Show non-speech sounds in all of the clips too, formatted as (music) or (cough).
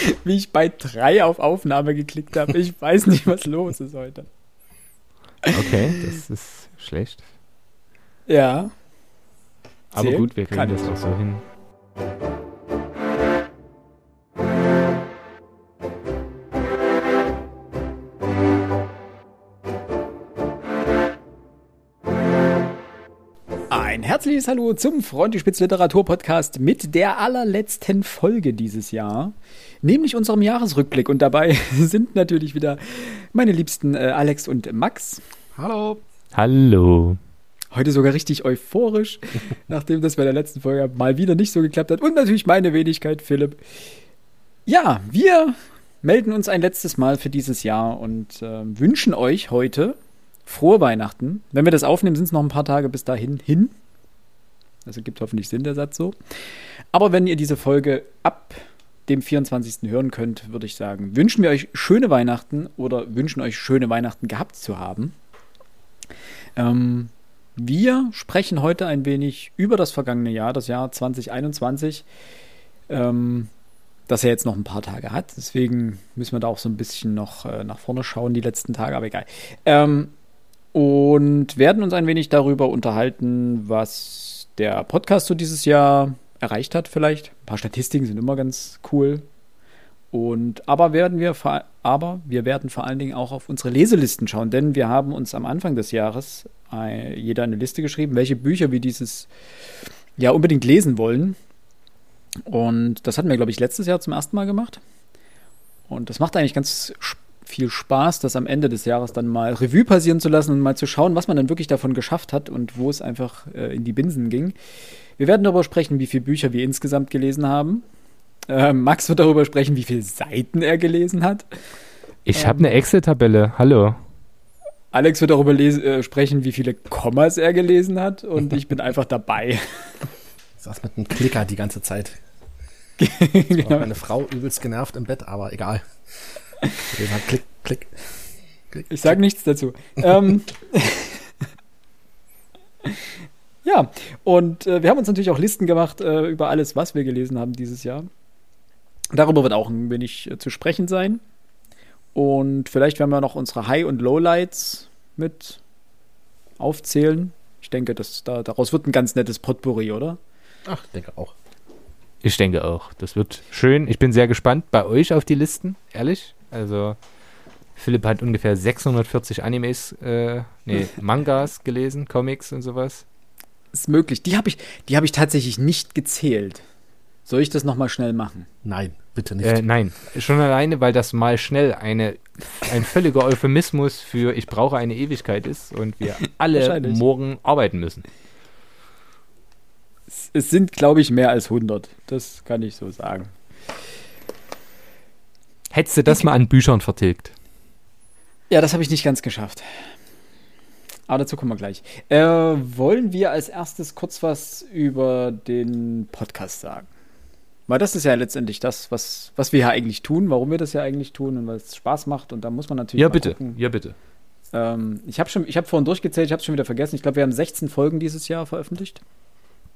(laughs) wie ich bei drei auf Aufnahme geklickt habe. Ich weiß nicht, was los ist heute. Okay, das ist schlecht. Ja. Aber Zählen gut, wir kriegen das doch so hin. Herzliches Hallo zum Freundespitz Literatur Podcast mit der allerletzten Folge dieses Jahr, nämlich unserem Jahresrückblick. Und dabei (laughs) sind natürlich wieder meine liebsten äh, Alex und Max. Hallo. Hallo. Heute sogar richtig euphorisch, (laughs) nachdem das bei der letzten Folge mal wieder nicht so geklappt hat. Und natürlich meine Wenigkeit, Philipp. Ja, wir melden uns ein letztes Mal für dieses Jahr und äh, wünschen euch heute frohe Weihnachten. Wenn wir das aufnehmen, sind es noch ein paar Tage bis dahin hin. Also gibt hoffentlich Sinn der Satz so. Aber wenn ihr diese Folge ab dem 24. hören könnt, würde ich sagen, wünschen wir euch schöne Weihnachten oder wünschen euch schöne Weihnachten gehabt zu haben. Ähm, wir sprechen heute ein wenig über das vergangene Jahr, das Jahr 2021, ähm, das er jetzt noch ein paar Tage hat. Deswegen müssen wir da auch so ein bisschen noch äh, nach vorne schauen, die letzten Tage, aber egal. Ähm, und werden uns ein wenig darüber unterhalten, was der Podcast so dieses Jahr erreicht hat, vielleicht. Ein paar Statistiken sind immer ganz cool. Und aber werden wir aber wir werden vor allen Dingen auch auf unsere Leselisten schauen, denn wir haben uns am Anfang des Jahres äh, jeder eine Liste geschrieben, welche Bücher wir dieses Jahr unbedingt lesen wollen. Und das hatten wir, glaube ich, letztes Jahr zum ersten Mal gemacht. Und das macht eigentlich ganz viel Spaß, das am Ende des Jahres dann mal Revue passieren zu lassen und mal zu schauen, was man dann wirklich davon geschafft hat und wo es einfach äh, in die Binsen ging. Wir werden darüber sprechen, wie viele Bücher wir insgesamt gelesen haben. Äh, Max wird darüber sprechen, wie viele Seiten er gelesen hat. Ich Ähm. habe eine Excel-Tabelle. Hallo. Alex wird darüber äh, sprechen, wie viele Kommas er gelesen hat. Und ich bin einfach dabei. Ich saß mit einem Klicker die ganze Zeit. (laughs) War genau. meine Frau übelst genervt im Bett, aber egal. Klick, Klick. Klick. Ich sage nichts dazu. ähm, (laughs) ja, und äh, wir haben uns natürlich auch Listen gemacht äh, über alles, was wir gelesen haben dieses Jahr. Darüber wird auch ein wenig äh, zu sprechen sein. Und vielleicht werden wir noch unsere High- und Lowlights mit aufzählen. Ich denke, dass da, daraus wird ein ganz nettes Potpourri, oder? Ach, ich denke auch. Ich denke auch. Das wird schön. Ich bin sehr gespannt bei euch auf die Listen, ehrlich. Also, Philipp hat ungefähr 640 Animes, äh, nee, (laughs) Mangas gelesen, Comics und sowas. Ist möglich. Die habe ich, die hab ich tatsächlich nicht gezählt. Soll ich das nochmal schnell machen? Nein, bitte nicht. Äh, nein, schon alleine, weil das mal schnell eine, ein völliger Euphemismus für ich brauche eine Ewigkeit ist und wir (laughs) alle morgen arbeiten müssen. Es, es sind, glaube ich, mehr als 100. Das kann ich so sagen. Hättest du das mal an Büchern vertilgt? Ja, das habe ich nicht ganz geschafft. Aber dazu kommen wir gleich. Äh, wollen wir als erstes kurz was über den Podcast sagen? Weil das ist ja letztendlich das, was, was wir ja eigentlich tun, warum wir das ja eigentlich tun und was Spaß macht. Und da muss man natürlich. Ja, bitte. gucken. Ja, bitte. Ähm, ich habe ich habe vorhin durchgezählt, ich habe es schon wieder vergessen. Ich glaube, wir haben 16 Folgen dieses Jahr veröffentlicht.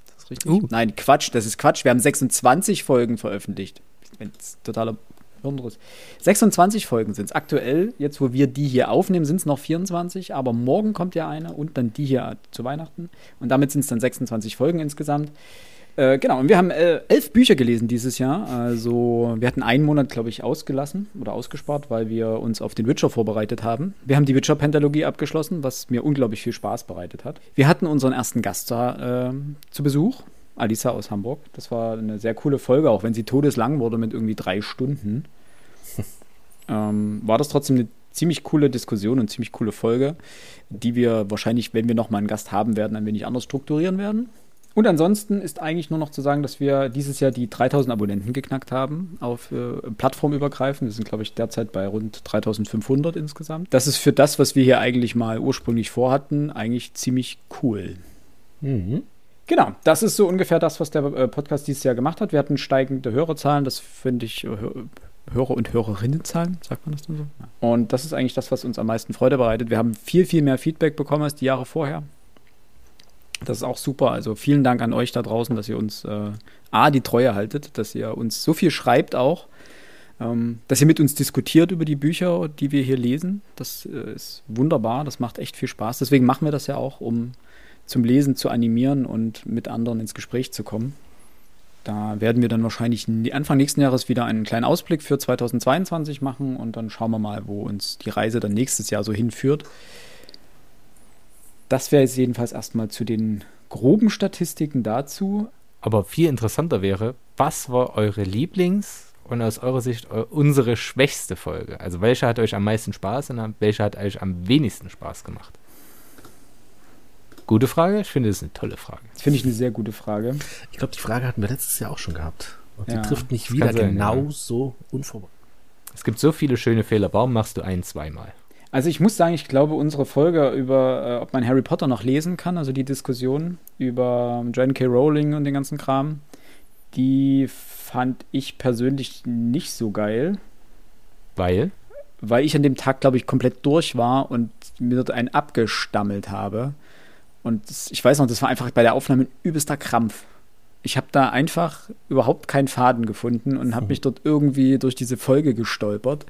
Ist das richtig? Uh. Nein, Quatsch, das ist Quatsch. Wir haben 26 Folgen veröffentlicht. Wenn's totaler Hirnriss. 26 Folgen sind es aktuell. Jetzt, wo wir die hier aufnehmen, sind es noch 24, aber morgen kommt ja eine und dann die hier zu Weihnachten. Und damit sind es dann 26 Folgen insgesamt. Äh, genau, und wir haben äh, elf Bücher gelesen dieses Jahr. Also, wir hatten einen Monat, glaube ich, ausgelassen oder ausgespart, weil wir uns auf den Witcher vorbereitet haben. Wir haben die Witcher-Pentalogie abgeschlossen, was mir unglaublich viel Spaß bereitet hat. Wir hatten unseren ersten Gast da äh, zu Besuch, Alisa aus Hamburg. Das war eine sehr coole Folge, auch wenn sie todeslang wurde mit irgendwie drei Stunden. (laughs) ähm, war das trotzdem eine ziemlich coole Diskussion und ziemlich coole Folge, die wir wahrscheinlich, wenn wir nochmal einen Gast haben werden, ein wenig anders strukturieren werden. Und ansonsten ist eigentlich nur noch zu sagen, dass wir dieses Jahr die 3000 Abonnenten geknackt haben auf äh, plattformübergreifend. Wir sind, glaube ich, derzeit bei rund 3500 insgesamt. Das ist für das, was wir hier eigentlich mal ursprünglich vorhatten, eigentlich ziemlich cool. Mhm. Genau, das ist so ungefähr das, was der äh, Podcast dieses Jahr gemacht hat. Wir hatten steigende Hörerzahlen, das finde ich, Hö- Hörer- und Hörerinnenzahlen, sagt man das dann so? Und das ist eigentlich das, was uns am meisten Freude bereitet. Wir haben viel, viel mehr Feedback bekommen als die Jahre vorher. Das ist auch super. Also vielen Dank an euch da draußen, dass ihr uns äh, A, die Treue haltet, dass ihr uns so viel schreibt auch. ähm, dass ihr mit uns diskutiert über die Bücher, die wir hier lesen. Das äh, ist wunderbar, das macht echt viel Spaß. Deswegen machen wir das ja auch, um zum Lesen zu animieren und mit anderen ins Gespräch zu kommen. Da werden wir dann wahrscheinlich Anfang nächsten Jahres wieder einen kleinen Ausblick für 2022 machen und dann schauen wir mal, wo uns die Reise dann nächstes Jahr so hinführt. Das wäre jetzt jedenfalls erstmal zu den groben Statistiken dazu. Aber viel interessanter wäre, was war eure Lieblings- und aus eurer Sicht unsere schwächste Folge? Also welche hat euch am meisten Spaß und welche hat euch am wenigsten Spaß gemacht? Gute Frage. Ich finde, das ist eine tolle Frage. Das finde ich eine sehr gute Frage. Ich glaube, die Frage hatten wir letztes Jahr auch schon gehabt. Und ja, die trifft nicht wieder sein, genau ja. so unvorbereitet. Es gibt so viele schöne Fehler. Warum machst du ein, zweimal? Also ich muss sagen, ich glaube, unsere Folge über, äh, ob man Harry Potter noch lesen kann, also die Diskussion über J.K. K. Rowling und den ganzen Kram, die fand ich persönlich nicht so geil. Weil? Weil ich an dem Tag, glaube ich, komplett durch war und mir dort einen abgestammelt habe. Und das, ich weiß noch, das war einfach bei der Aufnahme ein übelster Krampf. Ich habe da einfach überhaupt keinen Faden gefunden und habe mhm. mich dort irgendwie durch diese Folge gestolpert.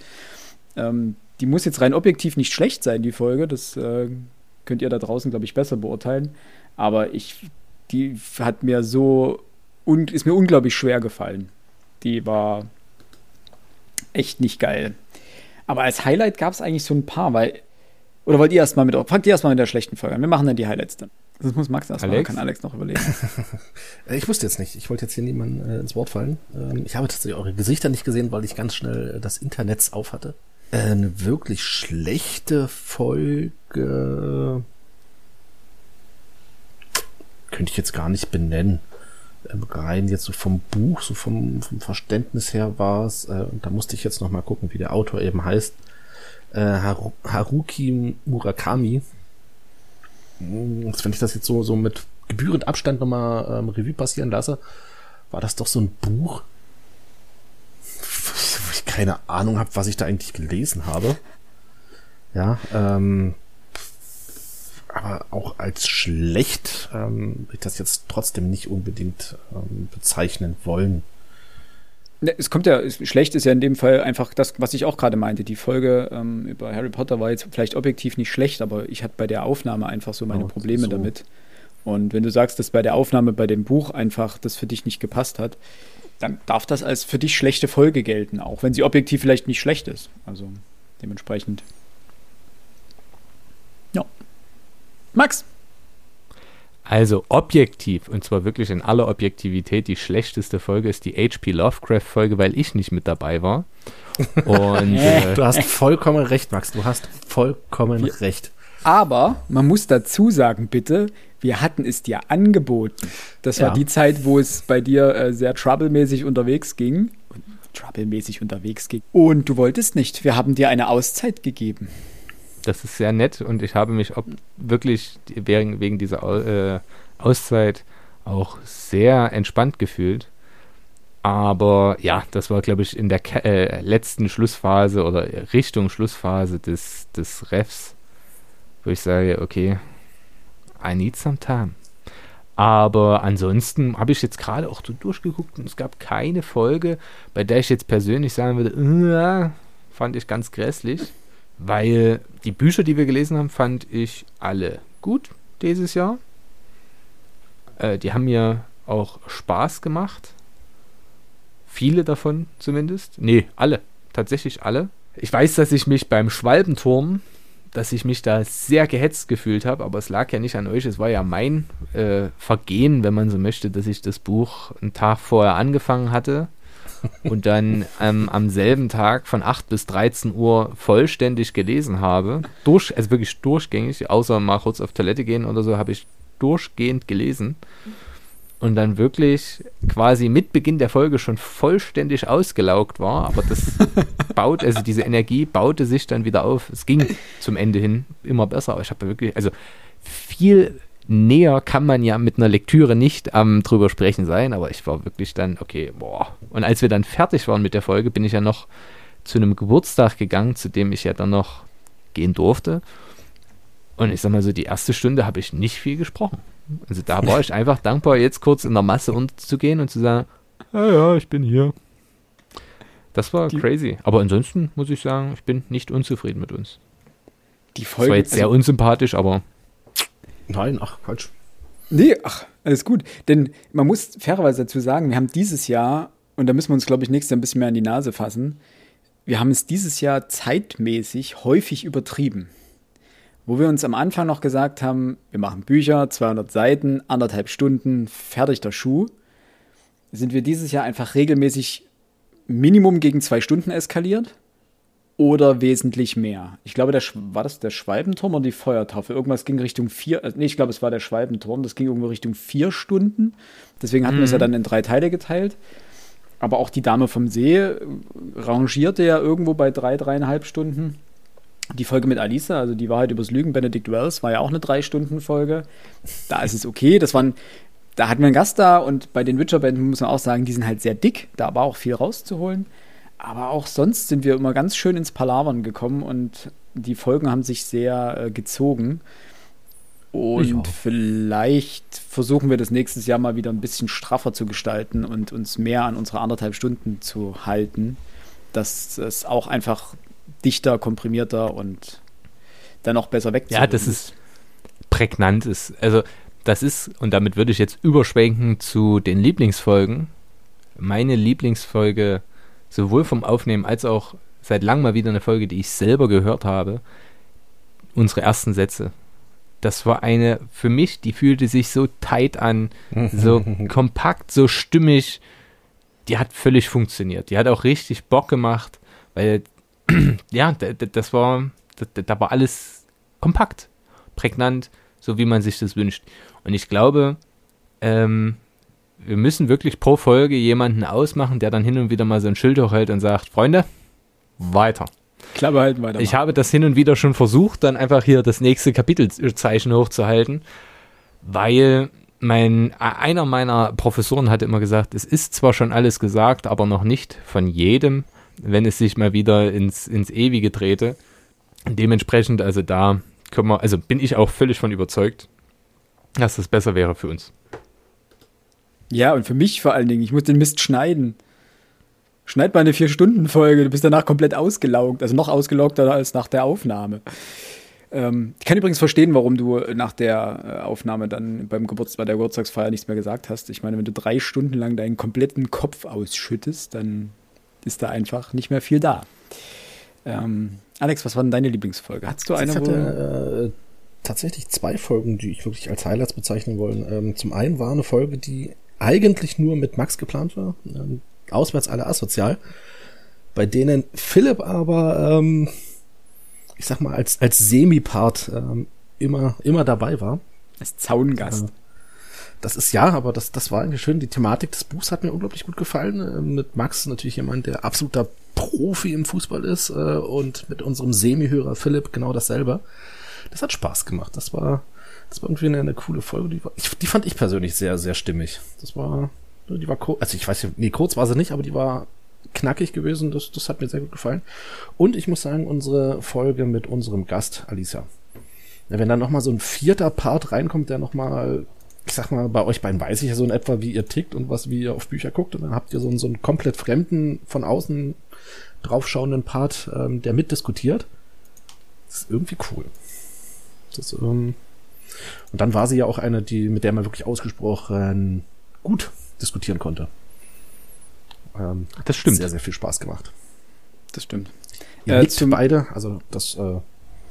Ähm, die muss jetzt rein objektiv nicht schlecht sein, die Folge. Das äh, könnt ihr da draußen, glaube ich, besser beurteilen. Aber ich, die hat mir so und ist mir unglaublich schwer gefallen. Die war echt nicht geil. Aber als Highlight gab es eigentlich so ein paar, weil oder wollt ihr erstmal mit, fangt ihr erstmal mit der schlechten Folge an. Wir machen dann die Highlights dann. Das muss Max erstmal, Alex? kann Alex noch überlegen. (laughs) ich wusste jetzt nicht. Ich wollte jetzt hier niemandem äh, ins Wort fallen. Ähm, ich habe tatsächlich eure Gesichter nicht gesehen, weil ich ganz schnell äh, das Internet auf hatte. Äh, eine wirklich schlechte Folge könnte ich jetzt gar nicht benennen. Ähm, rein jetzt so vom Buch, so vom, vom Verständnis her war es, äh, und da musste ich jetzt noch mal gucken, wie der Autor eben heißt äh, Haru Haruki Murakami. Hm, wenn ich das jetzt so, so mit gebührend Abstand nochmal ähm, Revue passieren lasse, war das doch so ein Buch, (laughs) wo ich keine Ahnung habe, was ich da eigentlich gelesen habe. Ja, ähm, aber auch als schlecht ähm, ich das jetzt trotzdem nicht unbedingt ähm, bezeichnen wollen. Ne, es kommt ja, schlecht ist ja in dem Fall einfach das, was ich auch gerade meinte. Die Folge ähm, über Harry Potter war jetzt vielleicht objektiv nicht schlecht, aber ich hatte bei der Aufnahme einfach so meine oh, Probleme so. damit. Und wenn du sagst, dass bei der Aufnahme bei dem Buch einfach das für dich nicht gepasst hat, dann darf das als für dich schlechte Folge gelten, auch wenn sie objektiv vielleicht nicht schlecht ist. Also dementsprechend. Ja. Max, also objektiv, und zwar wirklich in aller Objektivität, die schlechteste Folge ist die HP Lovecraft-Folge, weil ich nicht mit dabei war. Und, (laughs) äh, du hast vollkommen recht, Max. Du hast vollkommen ja. recht. Aber man muss dazu sagen, bitte, wir hatten es dir angeboten. Das war ja. die Zeit, wo es bei dir äh, sehr troublemäßig unterwegs ging. Troublemäßig unterwegs ging. Und du wolltest nicht. Wir haben dir eine Auszeit gegeben. Das ist sehr nett und ich habe mich wirklich wegen, wegen dieser äh, Auszeit auch sehr entspannt gefühlt. Aber ja, das war, glaube ich, in der äh, letzten Schlussphase oder Richtung Schlussphase des, des Refs, wo ich sage, okay, I need some time. Aber ansonsten habe ich jetzt gerade auch so durchgeguckt und es gab keine Folge, bei der ich jetzt persönlich sagen würde, äh, fand ich ganz grässlich weil die Bücher, die wir gelesen haben, fand ich alle gut dieses Jahr. Äh, die haben mir auch Spaß gemacht. Viele davon zumindest. Nee, alle. Tatsächlich alle. Ich weiß, dass ich mich beim Schwalbenturm, dass ich mich da sehr gehetzt gefühlt habe, aber es lag ja nicht an euch, es war ja mein äh, Vergehen, wenn man so möchte, dass ich das Buch einen Tag vorher angefangen hatte und dann ähm, am selben Tag von 8 bis 13 Uhr vollständig gelesen habe. Durch, also wirklich durchgängig, außer mal kurz auf Toilette gehen oder so, habe ich durchgehend gelesen. Und dann wirklich quasi mit Beginn der Folge schon vollständig ausgelaugt war. Aber das (laughs) baut, also diese Energie baute sich dann wieder auf. Es ging zum Ende hin immer besser. Aber ich habe wirklich, also viel näher kann man ja mit einer Lektüre nicht am ähm, drüber sprechen sein, aber ich war wirklich dann, okay, boah. Und als wir dann fertig waren mit der Folge, bin ich ja noch zu einem Geburtstag gegangen, zu dem ich ja dann noch gehen durfte. Und ich sag mal so, die erste Stunde habe ich nicht viel gesprochen. Also da war ich (laughs) einfach dankbar, jetzt kurz in der Masse unterzugehen und zu sagen, ja, ja, ich bin hier. Das war Die- crazy. Aber ansonsten muss ich sagen, ich bin nicht unzufrieden mit uns. Die Das Folge. war jetzt sehr also, unsympathisch, aber Nein, ach, Quatsch. nee, ach, alles gut. Denn man muss fairerweise dazu sagen, wir haben dieses Jahr, und da müssen wir uns, glaube ich, nächstes Jahr ein bisschen mehr an die Nase fassen, wir haben es dieses Jahr zeitmäßig häufig übertrieben. Wo wir uns am Anfang noch gesagt haben, wir machen Bücher, 200 Seiten, anderthalb Stunden, fertig der Schuh, sind wir dieses Jahr einfach regelmäßig Minimum gegen zwei Stunden eskaliert oder wesentlich mehr. Ich glaube, der, war das der Schwalbenturm oder die Feuertafel? Irgendwas ging Richtung vier, äh, nee, ich glaube, es war der Schwalbenturm, das ging irgendwo Richtung vier Stunden. Deswegen hatten wir es ja dann in drei Teile geteilt. Aber auch die Dame vom See äh, rangierte ja irgendwo bei drei, dreieinhalb Stunden. Die Folge mit Alisa, also die Wahrheit übers Lügen, Benedict Wells, war ja auch eine Drei-Stunden-Folge. Da ist es okay. Das waren, da hatten wir einen Gast da und bei den Witcher-Bänden muss man auch sagen, die sind halt sehr dick. Da war auch viel rauszuholen. Aber auch sonst sind wir immer ganz schön ins Palavern gekommen und die Folgen haben sich sehr äh, gezogen. Und vielleicht versuchen wir das nächstes Jahr mal wieder ein bisschen straffer zu gestalten und uns mehr an unsere anderthalb Stunden zu halten, dass es auch einfach dichter, komprimierter und dann auch besser weg ja, das ist prägnant ist. Also das ist, und damit würde ich jetzt überschwenken zu den Lieblingsfolgen. Meine Lieblingsfolge, sowohl vom Aufnehmen als auch seit langem mal wieder eine Folge, die ich selber gehört habe, unsere ersten Sätze. Das war eine, für mich, die fühlte sich so tight an, so (laughs) kompakt, so stimmig. Die hat völlig funktioniert. Die hat auch richtig Bock gemacht, weil, (clears throat) ja, das war, da war alles kompakt, prägnant, so wie man sich das wünscht. Und ich glaube, ähm, wir müssen wirklich pro Folge jemanden ausmachen, der dann hin und wieder mal so ein Schild hochhält und sagt, Freunde, weiter. Klappe halten weiter. Ich habe das hin und wieder schon versucht, dann einfach hier das nächste Kapitelzeichen hochzuhalten, weil mein, einer meiner Professoren hatte immer gesagt, es ist zwar schon alles gesagt, aber noch nicht von jedem, wenn es sich mal wieder ins, ins Ewige drehte. Dementsprechend, also da können wir, also bin ich auch völlig von überzeugt, dass das besser wäre für uns. Ja, und für mich vor allen Dingen, ich muss den Mist schneiden. Schneid mal eine Vier-Stunden-Folge, du bist danach komplett ausgelaugt, also noch ausgelaugter als nach der Aufnahme. Ähm, ich kann übrigens verstehen, warum du nach der äh, Aufnahme dann beim Geburts bei der Geburtstagsfeier nichts mehr gesagt hast. Ich meine, wenn du drei Stunden lang deinen kompletten Kopf ausschüttest, dann ist da einfach nicht mehr viel da. Ähm, Alex, was war denn deine Lieblingsfolge? Hattest du eine, ich hatte äh, tatsächlich zwei Folgen, die ich wirklich als Highlights bezeichnen wollen. Ähm, zum einen war eine Folge, die eigentlich nur mit Max geplant war. Ähm, auswärts alle asozial. Bei denen Philipp aber, ähm, ich sag mal, als, als Semi-Part ähm, immer, immer dabei war. als Zaungast? Ja. Das ist ja, aber das, das war eigentlich schön. Die Thematik des Buchs hat mir unglaublich gut gefallen. Ähm, Mit Max natürlich jemand, der absoluter Profi im Fußball ist äh, und mit unserem Semi-Hörer Philipp genau dasselbe. Das hat Spaß gemacht. Das war, das war irgendwie eine, eine coole Folge. Die, war, ich, die fand ich persönlich sehr, sehr stimmig. Das war, die war kurz, also ich weiß nicht, nee, kurz war sie nicht, aber die war knackig gewesen. Das, das hat mir sehr gut gefallen. Und ich muss sagen, unsere Folge mit unserem Gast, Alicia. Ja, wenn dann nochmal so ein vierter Part reinkommt, der nochmal, ich sag mal, bei euch beiden weiß ich ja so in etwa, wie ihr tickt und was, wie ihr auf Bücher guckt. Und dann habt ihr so einen, so einen komplett fremden, von außen draufschauenden Part, ähm, der mitdiskutiert. Das ist irgendwie cool. Das, ähm, und dann war sie ja auch eine, die, mit der man wirklich ausgesprochen gut diskutieren konnte. Ähm, Das stimmt. Sehr, sehr viel Spaß gemacht. Das stimmt. Ihr Äh, nickt beide, also das, äh,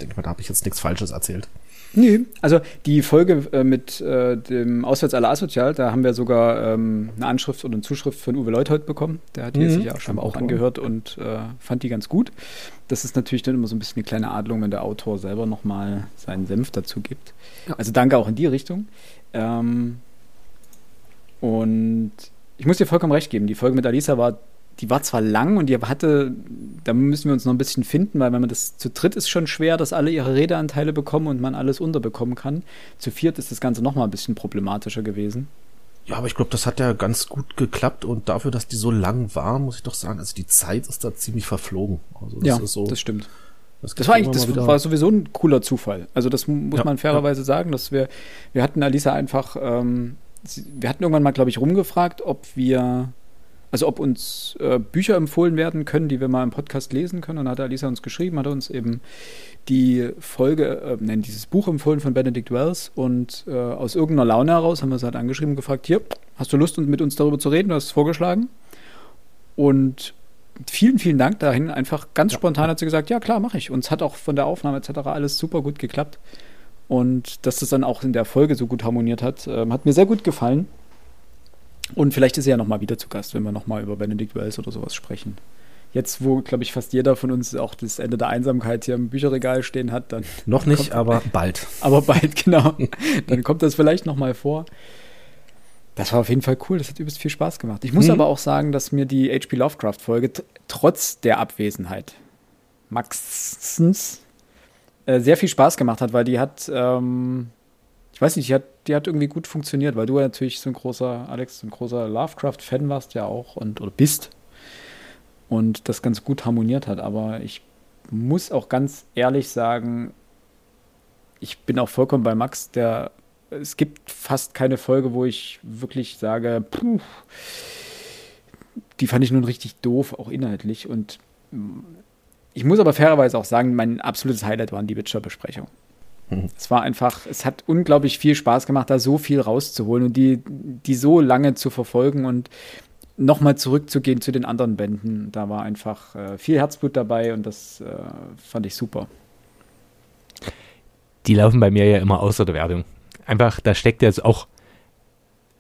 denke mal, da habe ich jetzt nichts Falsches erzählt. Nee, also die Folge äh, mit äh, dem Auswärts aller Asozial, da haben wir sogar ähm, eine Anschrift oder eine Zuschrift von Uwe Leuthold bekommen. Der hat die Mhm, sich ja schon vom auch angehört und äh, fand die ganz gut. Das ist natürlich dann immer so ein bisschen eine kleine Adlung, wenn der Autor selber nochmal seinen Senf dazu gibt. Ja. Also danke auch in die Richtung. Ähm, und ich muss dir vollkommen recht geben, die Folge mit Alisa war, die war zwar lang und die hatte, da müssen wir uns noch ein bisschen finden, weil wenn man das zu dritt ist schon schwer, dass alle ihre Redeanteile bekommen und man alles unterbekommen kann. Zu viert ist das Ganze noch mal ein bisschen problematischer gewesen. Ja, aber ich glaube, das hat ja ganz gut geklappt und dafür, dass die so lang war, muss ich doch sagen, also die Zeit ist da ziemlich verflogen. Also das ja, ist so. das stimmt. das Das war eigentlich, das wieder- war sowieso ein cooler Zufall. Also das muss Ja, man fairerweise sagen, dass wir, wir hatten Alisa einfach, ähm, wir hatten irgendwann mal, glaube ich, rumgefragt, ob wir also ob uns äh, Bücher empfohlen werden können, die wir mal im Podcast lesen können. Und hat Alisa uns geschrieben, hat uns eben die Folge, äh, nein, dieses Buch empfohlen von Benedict Wells. Und äh, aus irgendeiner Laune heraus haben wir sie halt angeschrieben und gefragt, hier, hast du Lust, mit uns darüber zu reden? Du hast es vorgeschlagen. Und vielen, vielen Dank dahin. Einfach ganz ja. spontan hat sie gesagt, ja klar, mache ich. Und es hat auch von der Aufnahme etc. alles super gut geklappt. Und dass das dann auch in der Folge so gut harmoniert hat, äh, hat mir sehr gut gefallen. Und vielleicht ist er ja nochmal wieder zu Gast, wenn wir nochmal über Benedict Wells oder sowas sprechen. Jetzt, wo, glaube ich, fast jeder von uns auch das Ende der Einsamkeit hier im Bücherregal stehen hat, dann. Noch nicht, kommt, aber bald. (laughs) Aber bald, genau. dann kommt das vielleicht nochmal vor. Das war auf jeden Fall cool, das hat übelst viel Spaß gemacht. Ich muss hm. aber auch sagen, dass mir die H.P. Lovecraft-Folge trotz der Abwesenheit Maxens äh, sehr viel Spaß gemacht hat, weil die hat, ähm, ich weiß nicht, die hat, die hat irgendwie gut funktioniert, weil du ja natürlich so ein großer, Alex, so ein großer Lovecraft-Fan warst ja auch und oder bist und das ganz gut harmoniert hat. Aber ich muss auch ganz ehrlich sagen, ich bin auch vollkommen bei Max, der es gibt fast keine Folge, wo ich wirklich sage, puh, die fand ich nun richtig doof, auch inhaltlich. Und ich muss aber fairerweise auch sagen, mein absolutes Highlight waren die Witcher-Besprechungen. Es war einfach, es hat unglaublich viel Spaß gemacht, da so viel rauszuholen und die, die so lange zu verfolgen und nochmal zurückzugehen zu den anderen Bänden. Da war einfach äh, viel Herzblut dabei und das äh, fand ich super. Die laufen bei mir ja immer außer der Wertung einfach, da steckt jetzt auch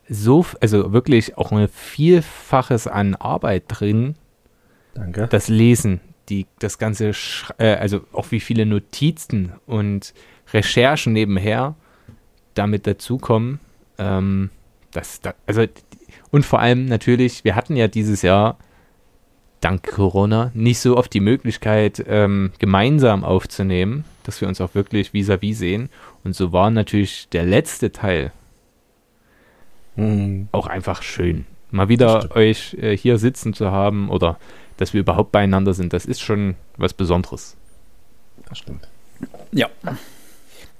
so, also wirklich auch ein Vielfaches an Arbeit drin. Danke. Das Lesen, die, das ganze, äh, also auch wie viele Notizen und Recherchen nebenher damit dazukommen. Ähm, das, das, also, und vor allem natürlich, wir hatten ja dieses Jahr dank Corona nicht so oft die Möglichkeit, ähm, gemeinsam aufzunehmen, dass wir uns auch wirklich vis-à-vis -vis sehen. Und so war natürlich der letzte Teil mhm. auch einfach schön. Mal wieder euch äh, hier sitzen zu haben oder dass wir überhaupt beieinander sind, das ist schon was Besonderes. Das stimmt. Ja.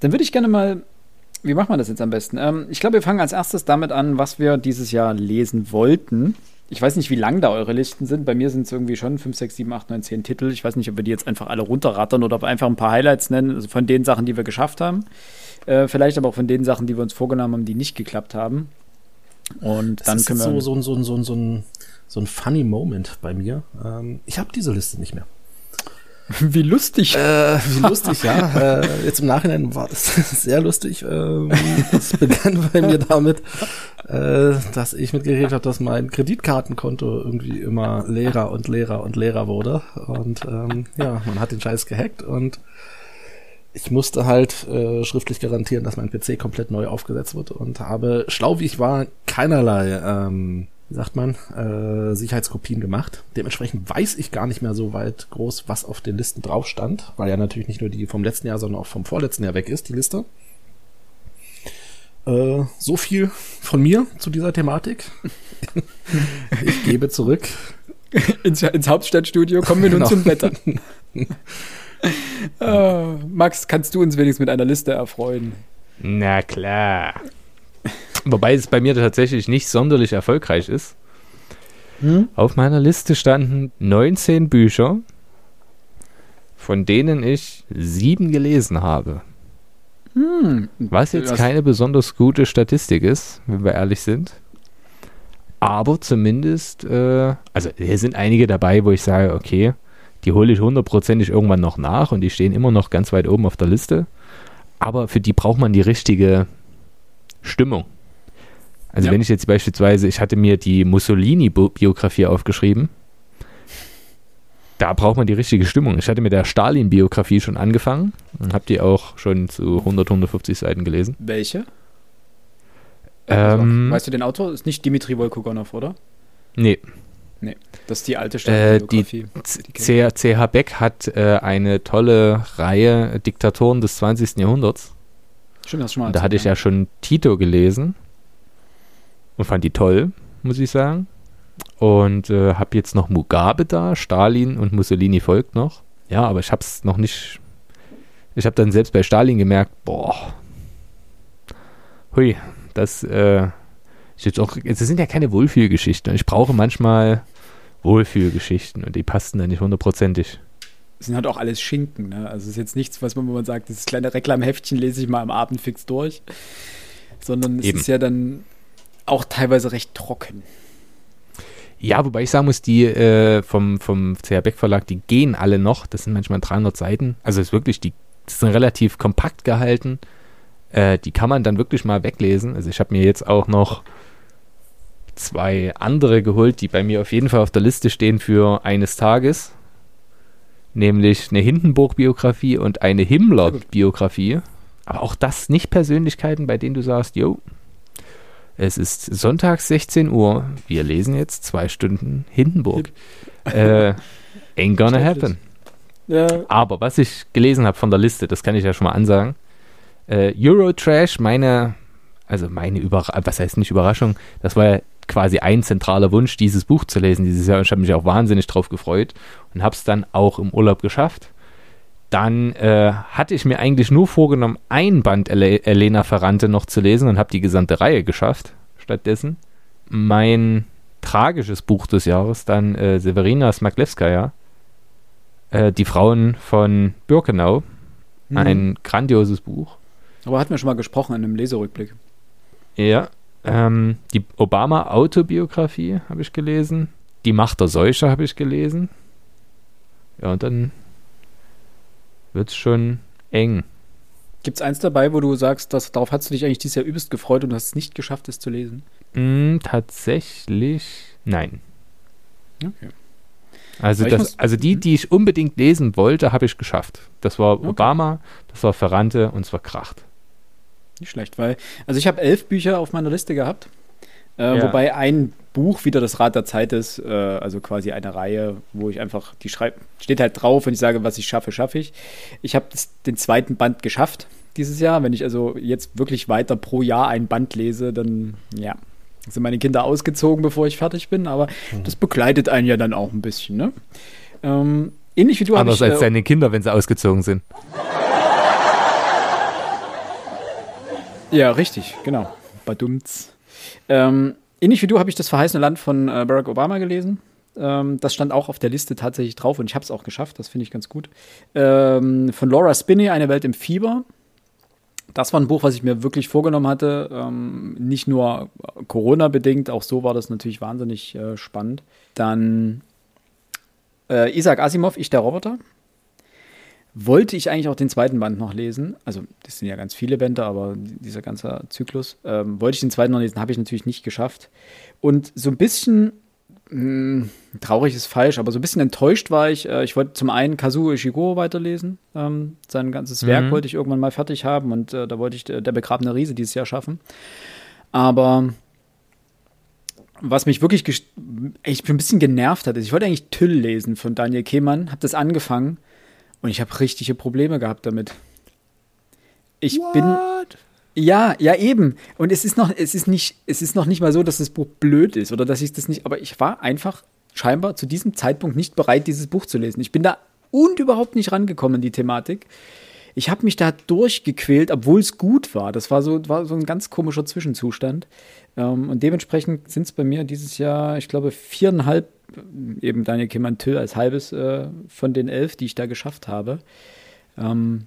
Dann würde ich gerne mal wie machen wir das jetzt am besten? Ähm, ich glaube, wir fangen als erstes damit an, was wir dieses Jahr lesen wollten. Ich weiß nicht, wie lang da eure Listen sind. Bei mir sind es irgendwie schon 5, 6, 7, 8, 9, 10 Titel. Ich weiß nicht, ob wir die jetzt einfach alle runterrattern oder ob wir einfach ein paar Highlights nennen, also von den Sachen, die wir geschafft haben. Äh, vielleicht aber auch von den Sachen, die wir uns vorgenommen haben, die nicht geklappt haben. Und das dann ist können wir. So, so, so, so, so, ein, so ein funny Moment bei mir. Ähm, ich habe diese Liste nicht mehr. Wie lustig. Äh, wie lustig, ja. (laughs) Äh, jetzt im Nachhinein war das (laughs) sehr lustig. Ähm, es begann bei mir damit, äh, dass ich mitgeredet habe, dass mein Kreditkartenkonto irgendwie immer leerer und leerer und leerer wurde. Und ähm, ja, man hat den Scheiß gehackt und ich musste halt äh, schriftlich garantieren, dass mein PC komplett neu aufgesetzt wird und habe, schlau wie ich war, keinerlei ähm, sagt man, äh, Sicherheitskopien gemacht. Dementsprechend weiß ich gar nicht mehr so weit groß, was auf den Listen drauf stand, weil ja natürlich nicht nur die vom letzten Jahr, sondern auch vom vorletzten Jahr weg ist, die Liste. Äh, so viel von mir zu dieser Thematik. (laughs) ich gebe zurück. ins, ins Hauptstadtstudio kommen wir nun genau. zum Wetter. uh, (laughs) Max, kannst du uns wenigstens mit einer Liste erfreuen? Na klar. Wobei es bei mir tatsächlich nicht sonderlich erfolgreich ist. Hm? Auf meiner Liste standen 19 Bücher, von denen ich sieben gelesen habe. Hm. Was jetzt keine besonders gute Statistik ist, wenn wir ehrlich sind. Aber zumindest, äh, also hier sind einige dabei, wo ich sage, okay, die hole ich hundertprozentig irgendwann noch nach und die stehen immer noch ganz weit oben auf der Liste. Aber für die braucht man die richtige Stimmung. Also ja. wenn ich jetzt beispielsweise, ich hatte mir die Mussolini-Biografie aufgeschrieben, da braucht man die richtige Stimmung. Ich hatte mit der Stalin-Biografie schon angefangen und habe die auch schon zu 100, 150 Seiten gelesen. Welche? Ähm, weißt du den Autor? Ist nicht Dimitri Volkogonov, oder? Nee. Nee, das ist die alte Stalin-Biografie. Äh, CH Beck hat äh, eine tolle Reihe Diktatoren des 20. Jahrhunderts. Stimmt, das schon mal. Da hatte ich ja schon Tito gelesen und fand die toll, muss ich sagen. Und äh, habe jetzt noch Mugabe da, Stalin und Mussolini folgt noch. Ja, aber ich habe es noch nicht. Ich habe dann selbst bei Stalin gemerkt, boah, hui, das, äh, ist jetzt auch, es sind ja keine Wohlfühlgeschichten. Ich brauche manchmal Wohlfühlgeschichten und die passten dann nicht hundertprozentig. Es sind halt auch alles Schinken, ne? Also es ist jetzt nichts, was man, wo man sagt, das kleine Reklamheftchen lese ich mal am Abend fix durch. Sondern es Eben. ist ja dann auch teilweise recht trocken. Ja, wobei ich sagen muss, die äh, vom, vom CH Beck Verlag, die gehen alle noch. Das sind manchmal 300 Seiten. Also es ist wirklich, die sind relativ kompakt gehalten. Äh, die kann man dann wirklich mal weglesen. Also ich habe mir jetzt auch noch zwei andere geholt, die bei mir auf jeden Fall auf der Liste stehen für eines Tages. Nämlich eine Hindenburg-Biografie und eine Himmler-Biografie. Aber auch das nicht Persönlichkeiten, bei denen du sagst, yo, es ist sonntags 16 Uhr. Wir lesen jetzt zwei Stunden Hindenburg. äh, ain't gonna happen. Ja, Aber was ich gelesen habe von der Liste, das kann ich ja schon mal ansagen. Äh, Eurotrash, meine, also meine Überraschung, was heißt nicht Überraschung, das war ja quasi ein zentraler Wunsch, dieses Buch zu lesen dieses Jahr. Und ich habe mich auch wahnsinnig drauf gefreut und habe es dann auch im Urlaub geschafft. Dann äh, hatte ich mir eigentlich nur vorgenommen, ein Band Ele Elena Ferrante noch zu lesen und habe die gesamte Reihe geschafft. Stattdessen mein tragisches Buch des Jahres, dann äh, Severina Smaglewskaja, äh, Die Frauen von Birkenau. Mhm. Ein grandioses Buch. Aber hatten wir schon mal gesprochen in einem Leserückblick. Ja. Ähm, die Obama-Autobiografie habe ich gelesen. Die Macht der Seuche habe ich gelesen. Ja, und dann wird es schon eng. Gibt es eins dabei, wo du sagst, dass, darauf hast du dich eigentlich dieses Jahr übelst gefreut und hast es nicht geschafft, es zu lesen? Mm, tatsächlich nein. Okay. Also, das, muss- also die, Mhm. die ich unbedingt lesen wollte, habe ich geschafft. Das war Okay. Obama, das war Ferrante und es war Kracht. Nicht schlecht, weil, also ich habe elf Bücher auf meiner Liste gehabt, äh, Ja. wobei ein Buch wieder das Rad der Zeit ist, äh, also quasi eine Reihe, wo ich einfach, die schreibe, steht halt drauf und ich sage, was ich schaffe, schaffe ich. Ich habe den zweiten Band geschafft dieses Jahr. Wenn ich also jetzt wirklich weiter pro Jahr ein Band lese, dann, ja, sind meine Kinder ausgezogen, bevor ich fertig bin, aber das begleitet einen ja dann auch ein bisschen, ne? Ähm, ähnlich wie du Anders ich, als äh, deine Kinder, wenn sie ausgezogen sind. Ja, richtig, genau. Badumts. Ähm, ähnlich wie du habe ich das verheißene Land von äh, Barack Obama gelesen. Ähm, das stand auch auf der Liste tatsächlich drauf und ich habe es auch geschafft, das finde ich ganz gut. Ähm, von Laura Spinney, Eine Welt im Fieber. Das war ein Buch, was ich mir wirklich vorgenommen hatte. Ähm, nicht nur Corona-bedingt, auch so war das natürlich wahnsinnig äh, spannend. Dann äh, Isaac Asimov, Ich der Roboter. Wollte ich eigentlich auch den zweiten Band noch lesen. Also, das sind ja ganz viele Bände, aber dieser ganze Zyklus. Ähm, wollte ich den zweiten noch lesen, habe ich natürlich nicht geschafft. Und so ein bisschen, mh, traurig ist falsch, aber so ein bisschen enttäuscht war ich. Äh, ich wollte zum einen Kazuo Ishiguro weiterlesen. Ähm, sein ganzes Werk Mhm. wollte ich irgendwann mal fertig haben und äh, da wollte ich äh, Der begrabene Riese dieses Jahr schaffen. Aber was mich wirklich ich bin ein bisschen genervt hat, ist, ich wollte eigentlich Tüll lesen von Daniel Kehmann, habe das angefangen und ich habe richtige Probleme gehabt damit. Ich bin ja, ja eben. Und es ist noch, es ist nicht, es ist noch nicht mal so, dass das Buch blöd ist oder dass ich das nicht, aber ich war einfach scheinbar zu diesem Zeitpunkt nicht bereit, dieses Buch zu lesen. Ich bin da und überhaupt nicht rangekommen in die Thematik. Ich habe mich da durchgequält, obwohl es gut war. Das war so, war so ein ganz komischer Zwischenzustand. Ähm, und dementsprechend sind es bei mir dieses Jahr, ich glaube, viereinhalb, eben Daniel Kimmann Till als halbes äh, von den elf, die ich da geschafft habe. Ähm,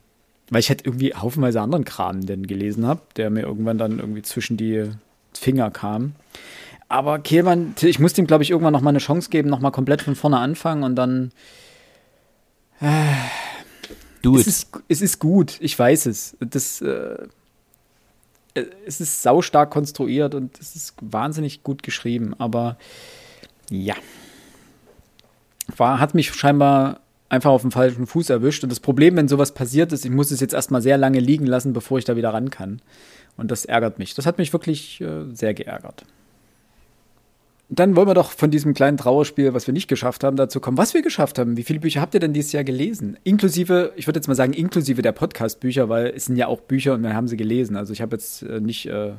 weil ich halt irgendwie haufenweise anderen Kram denn gelesen habe, der mir irgendwann dann irgendwie zwischen die Finger kam. Aber Kehlmann, ich muss dem, glaube ich, irgendwann noch mal eine Chance geben, noch mal komplett von vorne anfangen und dann. Du, Es ist, es ist gut, ich weiß es. Das, äh, es ist saustark konstruiert und es ist wahnsinnig gut geschrieben, aber ja. War, hat mich scheinbar einfach auf dem falschen Fuß erwischt. Und das Problem, wenn sowas passiert ist, ich muss es jetzt erstmal sehr lange liegen lassen, bevor ich da wieder ran kann. Und das ärgert mich. Das hat mich wirklich äh, sehr geärgert. Dann wollen wir doch von diesem kleinen Trauerspiel, was wir nicht geschafft haben, dazu kommen, was wir geschafft haben. Wie viele Bücher habt ihr denn dieses Jahr gelesen? Inklusive, ich würde jetzt mal sagen, inklusive der Podcast-Bücher, weil es sind ja auch Bücher und wir haben sie gelesen. Also ich habe jetzt äh, nicht äh,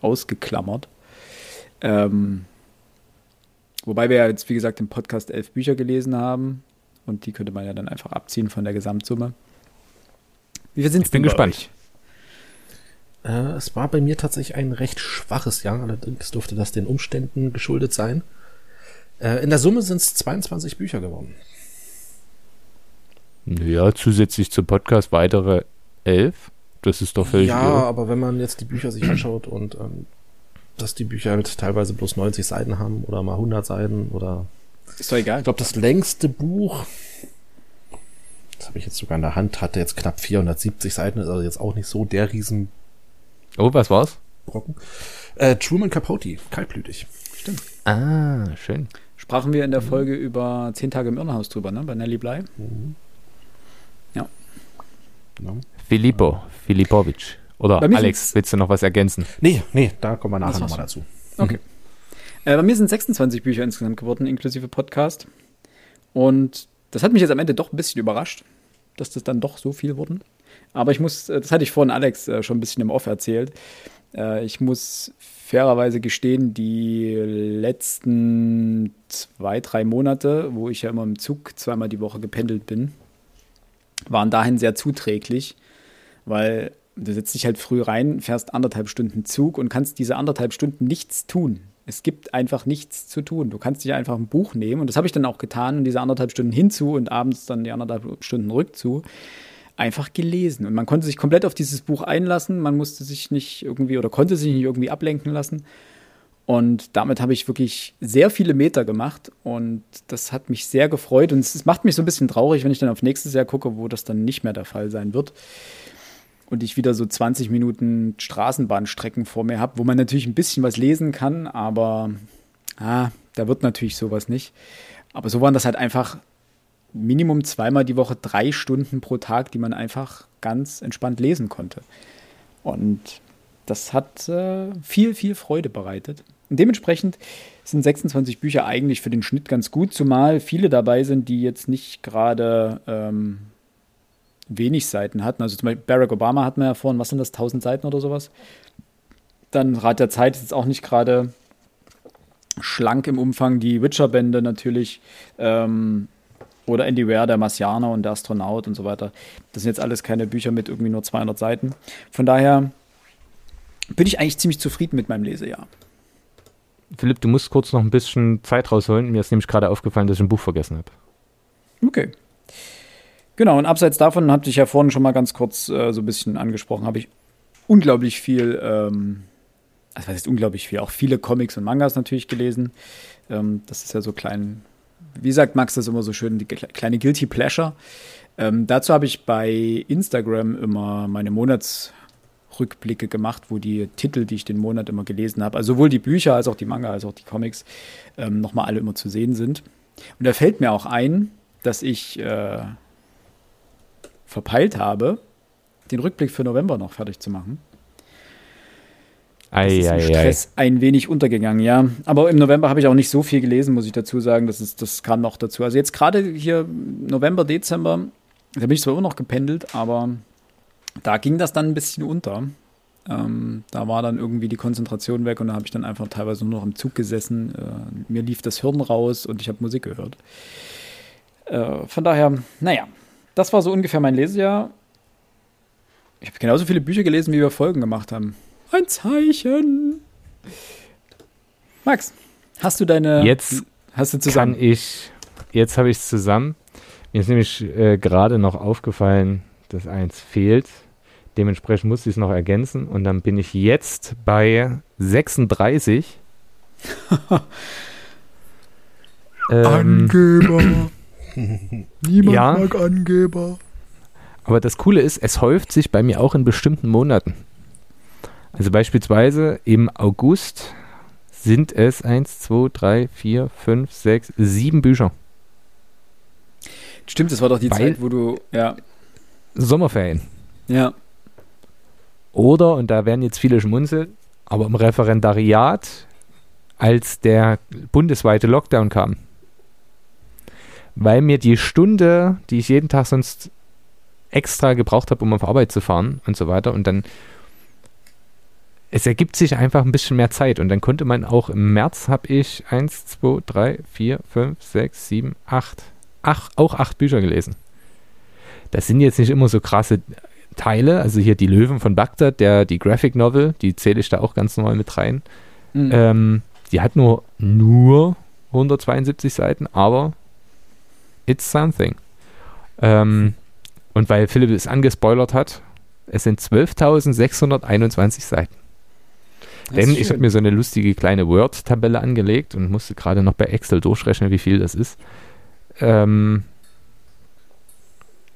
ausgeklammert. Ähm, wobei wir ja jetzt, wie gesagt, im Podcast elf Bücher gelesen haben. Und die könnte man ja dann einfach abziehen von der Gesamtsumme. Wie viel sind Ich bin gespannt. Äh, es war bei mir tatsächlich ein recht schwaches Jahr, allerdings durfte das den Umständen geschuldet sein. Äh, in der Summe sind es 22 Bücher geworden. Ja, zusätzlich zum Podcast weitere elf. Das ist doch völlig Ja, irre. aber wenn man jetzt die Bücher sich anschaut und ähm, dass die Bücher halt teilweise bloß 90 Seiten haben oder mal 100 Seiten oder Ist doch egal. ich glaube das längste Buch, das habe ich jetzt sogar in der Hand, hatte jetzt knapp 470 Seiten, ist also jetzt auch nicht so der Riesenbrocken. Oh, was war's? Äh, Truman Capote, kaltblütig. Stimmt. Ah, schön. Sprachen wir in der Folge über zehn Tage im Irrenhaus drüber, ne? Bei Nelly Bly. No. Filippo, Filipovic. Oder Alex, willst du noch was ergänzen? Nee, nee, da kommen wir nachher nochmal dazu. Okay. Äh, bei mir sind 26 Bücher insgesamt geworden, inklusive Podcast. Und das hat mich jetzt am Ende doch ein bisschen überrascht, dass das dann doch so viel wurden. Aber ich muss, äh, das hatte ich vorhin Alex äh, schon ein bisschen im Off erzählt. Äh, ich muss fairerweise gestehen, die letzten zwei, drei Monate, wo ich ja immer im Zug zweimal die Woche gependelt bin, waren dahin sehr zuträglich, weil du setzt dich halt früh rein, fährst anderthalb Stunden Zug und kannst diese anderthalb Stunden nichts tun. Es gibt einfach nichts zu tun. Du kannst dich einfach ein Buch nehmen und das habe ich dann auch getan und diese anderthalb Stunden hinzu und abends dann die anderthalb Stunden rückzu einfach gelesen. Und man konnte sich komplett auf dieses Buch einlassen, man musste sich nicht irgendwie oder konnte sich nicht irgendwie ablenken lassen. Und damit habe ich wirklich sehr viele Meter gemacht und das hat mich sehr gefreut. Und es macht mich so ein bisschen traurig, wenn ich dann auf nächstes Jahr gucke, wo das dann nicht mehr der Fall sein wird. Und ich wieder so 20 Minuten Straßenbahnstrecken vor mir habe, wo man natürlich ein bisschen was lesen kann, aber ah, da wird natürlich sowas nicht. Aber so waren das halt einfach Minimum zweimal die Woche drei Stunden pro Tag, die man einfach ganz entspannt lesen konnte. Und das hat äh, viel, viel Freude bereitet. Und dementsprechend sind 26 Bücher eigentlich für den Schnitt ganz gut, zumal viele dabei sind, die jetzt nicht gerade ähm, wenig Seiten hatten. Also zum Beispiel Barack Obama hat man ja vorhin, was sind das, 1000 Seiten oder sowas? Dann Rat der Zeit ist jetzt auch nicht gerade schlank im Umfang. Die Witcher-Bände natürlich. Ähm, oder Andy Ware, der Marsianer und der Astronaut und so weiter. Das sind jetzt alles keine Bücher mit irgendwie nur 200 Seiten. Von daher bin ich eigentlich ziemlich zufrieden mit meinem Lesejahr. Philipp, du musst kurz noch ein bisschen Zeit rausholen. Mir ist nämlich gerade aufgefallen, dass ich ein Buch vergessen habe. Okay. Genau, und abseits davon hatte ich ja vorhin schon mal ganz kurz äh, so ein bisschen angesprochen, habe ich unglaublich viel, ähm, also was ist unglaublich viel, auch viele Comics und Mangas natürlich gelesen. Ähm, das ist ja so klein, wie sagt Max das immer so schön, die kle- kleine Guilty Pleasure. Ähm, dazu habe ich bei Instagram immer meine Monatsrückblicke gemacht, wo die Titel, die ich den Monat immer gelesen habe, also sowohl die Bücher als auch die Manga, als auch die Comics, ähm, nochmal alle immer zu sehen sind. Und da fällt mir auch ein, dass ich äh, verpeilt habe, den Rückblick für November noch fertig zu machen. Das ist im Eieiei. Stress ein wenig untergegangen, ja. Aber im November habe ich auch nicht so viel gelesen, muss ich dazu sagen. Das, ist, das kam noch dazu. Also jetzt gerade hier November, Dezember, da bin ich zwar immer noch gependelt, aber da ging das dann ein bisschen unter. Ähm, da war dann irgendwie die Konzentration weg und da habe ich dann einfach teilweise nur noch im Zug gesessen. Äh, mir lief das Hirn raus und ich habe Musik gehört. Äh, von daher, naja, das war so ungefähr mein Lesejahr. Ich habe genauso viele Bücher gelesen, wie wir Folgen gemacht haben. Ein Zeichen. Max, hast du deine. Jetzt hast du kann zusammen. ich, jetzt habe ich es zusammen. Mir ist nämlich äh, gerade noch aufgefallen, dass eins fehlt. Dementsprechend muss ich es noch ergänzen. Und dann bin ich jetzt bei 36. (laughs) ähm, Angeber. Niemand Ja. mag Angeber. aber das Coole ist, es häuft sich bei mir auch in bestimmten Monaten. Also beispielsweise im August sind es 1, 2, 3, 4, 5, 6, 7 Bücher. Stimmt, das war doch die Weil- Zeit, wo du. Ja. Sommerferien. Ja. Oder, und da werden jetzt viele schmunzeln, aber im Referendariat, als der bundesweite Lockdown kam, weil mir die Stunde, die ich jeden Tag sonst extra gebraucht habe, um auf Arbeit zu fahren und so weiter, und dann es ergibt sich einfach ein bisschen mehr Zeit und dann konnte man auch im März habe ich 1, 2, 3, 4, 5, 6, 7, 8, ach, auch acht Bücher gelesen. Das sind jetzt nicht immer so krasse Teile, also hier die Löwen von Bagdad, der, die Graphic Novel, die zähle ich da auch ganz normal mit rein. Mhm. Ähm, die hat nur, nur 172 Seiten, aber it's something. Ähm, und weil Philipp es angespoilert hat, es sind 12.621 Seiten. Das Denn ich habe mir so eine lustige kleine Word-Tabelle angelegt und musste gerade noch bei Excel durchrechnen, wie viel das ist. Ähm,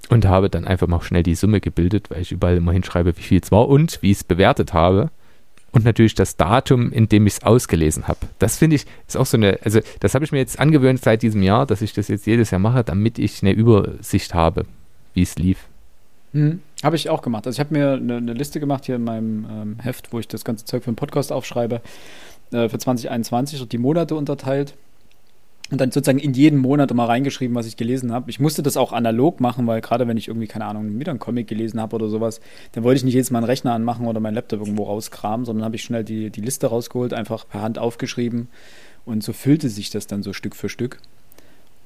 und habe dann einfach mal schnell die Summe gebildet, weil ich überall immer hinschreibe, wie viel es war und wie ich es bewertet habe. Und natürlich das Datum, in dem ich es ausgelesen habe. Das finde ich, ist auch so eine, also das habe ich mir jetzt angewöhnt seit diesem Jahr, dass ich das jetzt jedes Jahr mache, damit ich eine Übersicht habe, wie es lief. Mhm. Habe ich auch gemacht. Also ich habe mir eine, eine Liste gemacht hier in meinem ähm, Heft, wo ich das ganze Zeug für den Podcast aufschreibe, äh, für 2021 und die Monate unterteilt. Und dann sozusagen in jeden Monat immer reingeschrieben, was ich gelesen habe. Ich musste das auch analog machen, weil gerade wenn ich irgendwie, keine Ahnung, wieder einen Comic gelesen habe oder sowas, dann wollte ich nicht jedes Mal einen Rechner anmachen oder meinen Laptop irgendwo rauskramen, sondern habe ich schnell die, die Liste rausgeholt, einfach per Hand aufgeschrieben. Und so füllte sich das dann so Stück für Stück.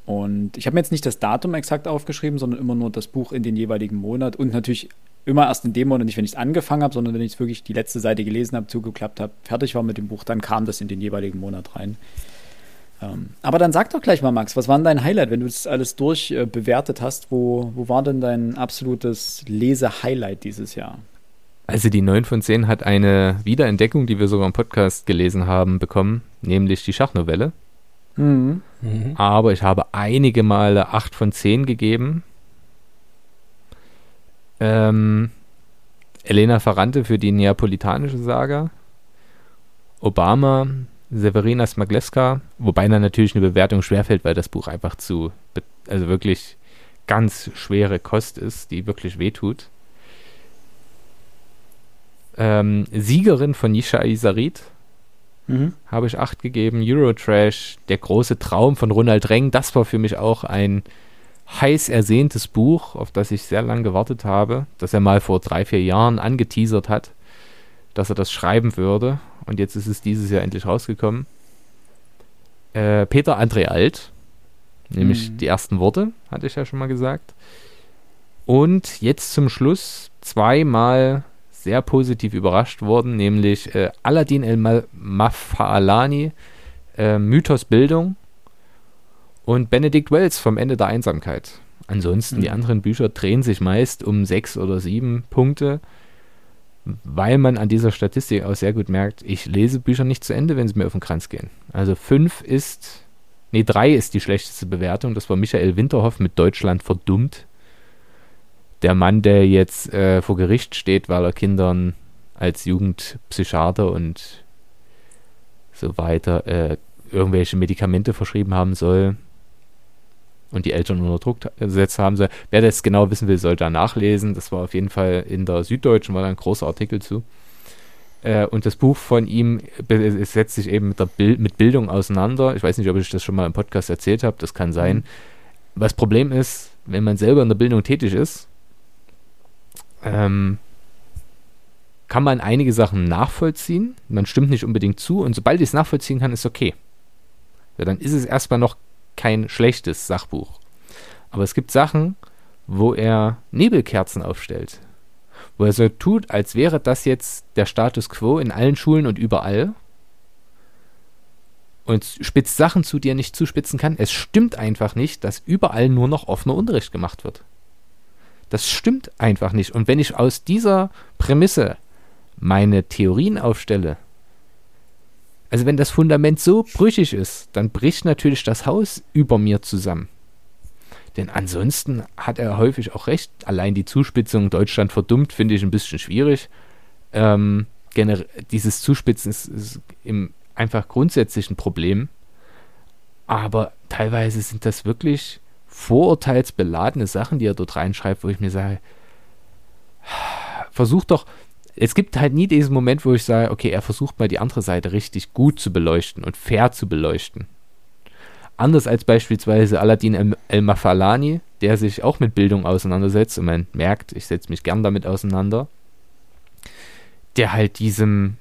Und ich habe mir jetzt nicht das Datum exakt aufgeschrieben, sondern immer nur das Buch in den jeweiligen Monat und natürlich immer erst in dem Monat, nicht wenn ich es angefangen habe, sondern wenn ich wirklich die letzte Seite gelesen habe, zugeklappt habe, fertig war mit dem Buch, dann kam das in den jeweiligen Monat rein. Ähm, aber dann sag doch gleich mal, Max, was war denn dein Highlight, wenn du das alles durch äh, hast? Wo, wo war denn dein absolutes Lese-Highlight dieses Jahr? Also die 9 von 10 hat eine Wiederentdeckung, die wir sogar im Podcast gelesen haben, bekommen, nämlich die Schachnovelle. Mhm. Mhm. Aber ich habe einige Male 8 von 10 gegeben. Ähm, Elena Ferrante für die neapolitanische Saga. Obama, Severina Smagleska, wobei dann natürlich eine Bewertung schwerfällt, weil das Buch einfach zu, also wirklich ganz schwere Kost ist, die wirklich wehtut. Ähm, Siegerin von Yishai Sarit Mhm. habe ich acht gegeben. Eurotrash, der große Traum von Ronald Reng, das war für mich auch ein heiß ersehntes Buch, auf das ich sehr lange gewartet habe, das er mal vor drei, vier Jahren angeteasert hat, dass er das schreiben würde. Und jetzt ist es dieses Jahr endlich rausgekommen. Äh, Peter André Alt, nämlich Mhm. die ersten Worte, hatte ich ja schon mal gesagt. Und jetzt zum Schluss zweimal sehr positiv überrascht worden, nämlich äh, Aladdin El Ma- Mafalani, äh, Mythos Bildung und Benedict Wells vom Ende der Einsamkeit. Ansonsten, die Mhm. anderen Bücher drehen sich meist um sechs oder sieben Punkte, weil man an dieser Statistik auch sehr gut merkt, ich lese Bücher nicht zu Ende, wenn sie mir auf den Kranz gehen. Also fünf ist, nee, drei ist die schlechteste Bewertung. Das war Michael Winterhoff mit Deutschland verdummt der Mann, der jetzt äh, vor Gericht steht, weil er Kindern als Jugendpsychiater und so weiter äh, irgendwelche Medikamente verschrieben haben soll und die Eltern unter Druck gesetzt haben soll. Wer das genau wissen will, soll da nachlesen. Das war auf jeden Fall in der Süddeutschen, war da ein großer Artikel zu. Äh, und das Buch von ihm setzt sich eben mit, der Bild, mit Bildung auseinander. Ich weiß nicht, ob ich das schon mal im Podcast erzählt habe, das kann sein. Mhm. Was Problem ist, wenn man selber in der Bildung tätig ist, ähm, kann man einige Sachen nachvollziehen. Man stimmt nicht unbedingt zu und sobald ich es nachvollziehen kann, ist okay. Ja, dann ist es erstmal noch kein schlechtes Sachbuch. Aber es gibt Sachen, wo er Nebelkerzen aufstellt. Wo er so tut, als wäre das jetzt der Status quo in allen Schulen und überall. Und spitzt Sachen zu, die er nicht zuspitzen kann. Es stimmt einfach nicht, dass überall nur noch offener Unterricht gemacht wird. Das stimmt einfach nicht. Und wenn ich aus dieser Prämisse meine Theorien aufstelle, also wenn das Fundament so brüchig ist, dann bricht natürlich das Haus über mir zusammen. Denn ansonsten hat er häufig auch recht. Allein die Zuspitzung Deutschland verdummt finde ich ein bisschen schwierig. Ähm, dieses Zuspitzen ist, ist im einfach grundsätzlich ein Problem. Aber teilweise sind das wirklich vorurteilsbeladene Sachen, die er dort reinschreibt, wo ich mir sage, (sighs) versuch doch, es gibt halt nie diesen Moment, wo ich sage, okay, er versucht mal die andere Seite richtig gut zu beleuchten und fair zu beleuchten. Anders als beispielsweise Aladdin El- El-Mafalani, der sich auch mit Bildung auseinandersetzt und man merkt, ich setze mich gern damit auseinander, der halt diesem,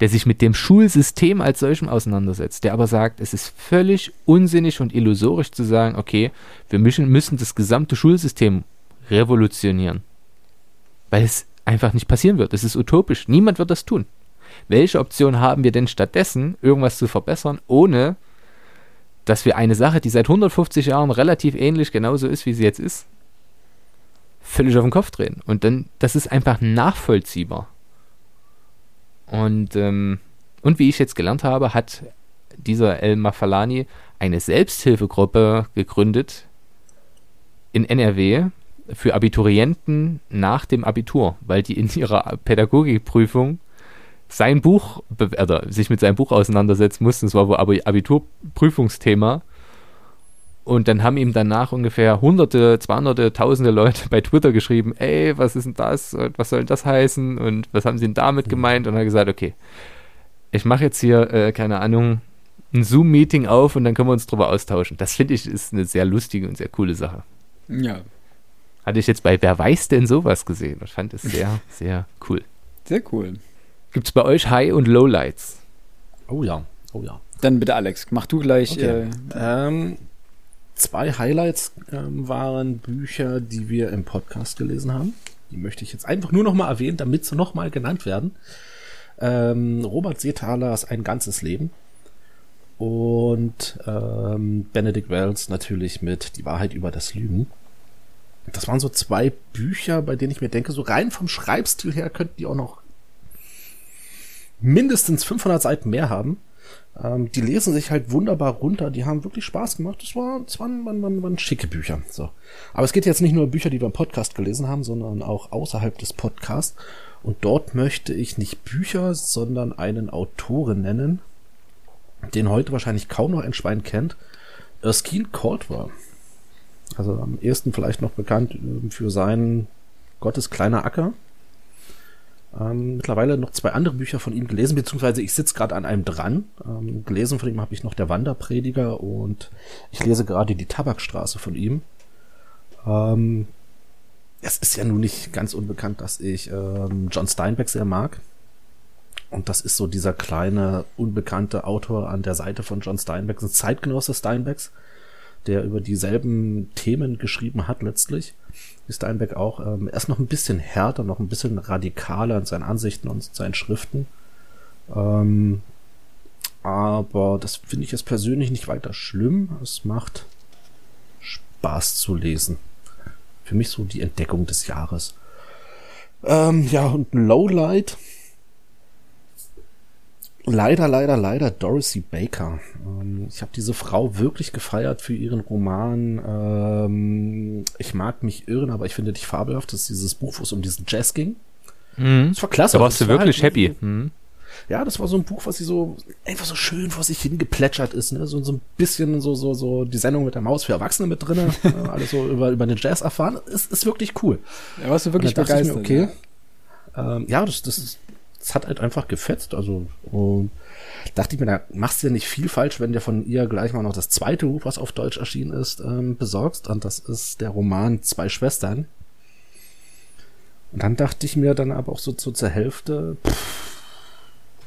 der sich mit dem Schulsystem als solchem auseinandersetzt, der aber sagt, es ist völlig unsinnig und illusorisch zu sagen, okay, wir müssen, müssen das gesamte Schulsystem revolutionieren. weil es einfach nicht passieren wird. Es ist utopisch. Niemand wird das tun. Welche Option haben wir denn stattdessen, irgendwas zu verbessern, ohne dass wir eine Sache, die seit 150 Jahren relativ ähnlich genauso ist, wie sie jetzt ist, völlig auf den Kopf drehen. Und dann, das ist einfach nachvollziehbar. Und, ähm, und wie ich jetzt gelernt habe, hat dieser El Mafalani eine Selbsthilfegruppe gegründet in NRW für Abiturienten nach dem Abitur, weil die in ihrer Pädagogikprüfung sein Buch, also sich mit seinem Buch auseinandersetzen mussten. Das war wohl Abiturprüfungsthema. Und dann haben ihm danach ungefähr hunderte, zweihunderte, tausende Leute bei Twitter geschrieben, ey, was ist denn das? Was soll denn das heißen? Und was haben sie denn damit mhm. gemeint? Und er hat gesagt, okay, ich mache jetzt hier, äh, keine Ahnung, ein Zoom-Meeting auf und dann können wir uns drüber austauschen. Das finde ich ist eine sehr lustige und sehr coole Sache. Ja. Hatte ich jetzt bei Wer weiß denn sowas gesehen und fand es sehr, (laughs) sehr cool. Sehr cool. Gibt es bei euch High- und Lowlights? Oh ja, oh ja. Dann bitte Alex, mach du gleich. Okay. Äh, ähm, zwei Highlights ähm, waren Bücher, die wir im Podcast gelesen haben. Die möchte ich jetzt einfach nur noch mal erwähnen, damit sie noch mal genannt werden. Ähm, Robert Seethalers Ein ganzes Leben und ähm, Benedict Wells natürlich mit Die Wahrheit über das Lügen. Das waren so zwei Bücher, bei denen ich mir denke, so rein vom Schreibstil her könnten die auch noch mindestens 500 Seiten mehr haben. Ähm, die lesen sich halt wunderbar runter. Die haben wirklich Spaß gemacht. Das, war, das waren, waren, waren, waren schicke Bücher. So. Aber es geht jetzt nicht nur um Bücher, die wir im Podcast gelesen haben, sondern auch außerhalb des Podcasts. Und dort möchte ich nicht Bücher, sondern einen Autoren nennen, den heute wahrscheinlich kaum noch ein Schwein kennt. Erskine Caldwell. Also am ehesten vielleicht noch bekannt äh, für seinen Gottes kleiner Acker ähm, mittlerweile noch zwei andere Bücher von ihm gelesen, beziehungsweise ich sitze gerade an einem dran. Ähm, gelesen von ihm habe ich noch Der Wanderprediger und ich lese gerade die Tabakstraße von ihm. Ähm, es ist ja nun nicht ganz unbekannt, dass ich ähm, John Steinbeck sehr mag. Und das ist so dieser kleine, unbekannte Autor an der Seite von John Steinbeck, ein Zeitgenosse Steinbecks der über dieselben Themen geschrieben hat letztlich, wie Steinbeck auch. Ähm, er ist noch ein bisschen härter, noch ein bisschen radikaler in seinen Ansichten und seinen Schriften. Ähm, aber das finde ich jetzt persönlich nicht weiter schlimm. Es macht Spaß zu lesen. Für mich so die Entdeckung des Jahres. Ähm, ja, und Lowlight Leider, leider, leider Dorothy Baker. Ähm, ich habe diese Frau wirklich gefeiert für ihren Roman. Ähm, ich mag mich irren, aber ich finde dich fabelhaft. Das ist dieses Buch, wo es um diesen Jazz ging. Mhm. Das war klasse. Da warst du wirklich halt, happy. Mhm. Ja, das war so ein Buch, was sie so einfach so schön vor sich hingeplätschert ist, ne? So, so ein bisschen so, so, so die Sendung mit der Maus für Erwachsene mit drin, (laughs) ne? alles so über, über den Jazz erfahren. Ist, ist wirklich cool. Ja, warst du wirklich begeistert. Mir, okay. Ja, ähm, ja das, das ist, es hat halt einfach gefetzt. Also und dachte ich mir, da machst du ja nicht viel falsch, wenn dir von ihr gleich mal noch das zweite Buch, was auf Deutsch erschienen ist, ähm, besorgst. Und das ist der Roman Zwei Schwestern. Und dann dachte ich mir dann aber auch so, so zur Hälfte, pff,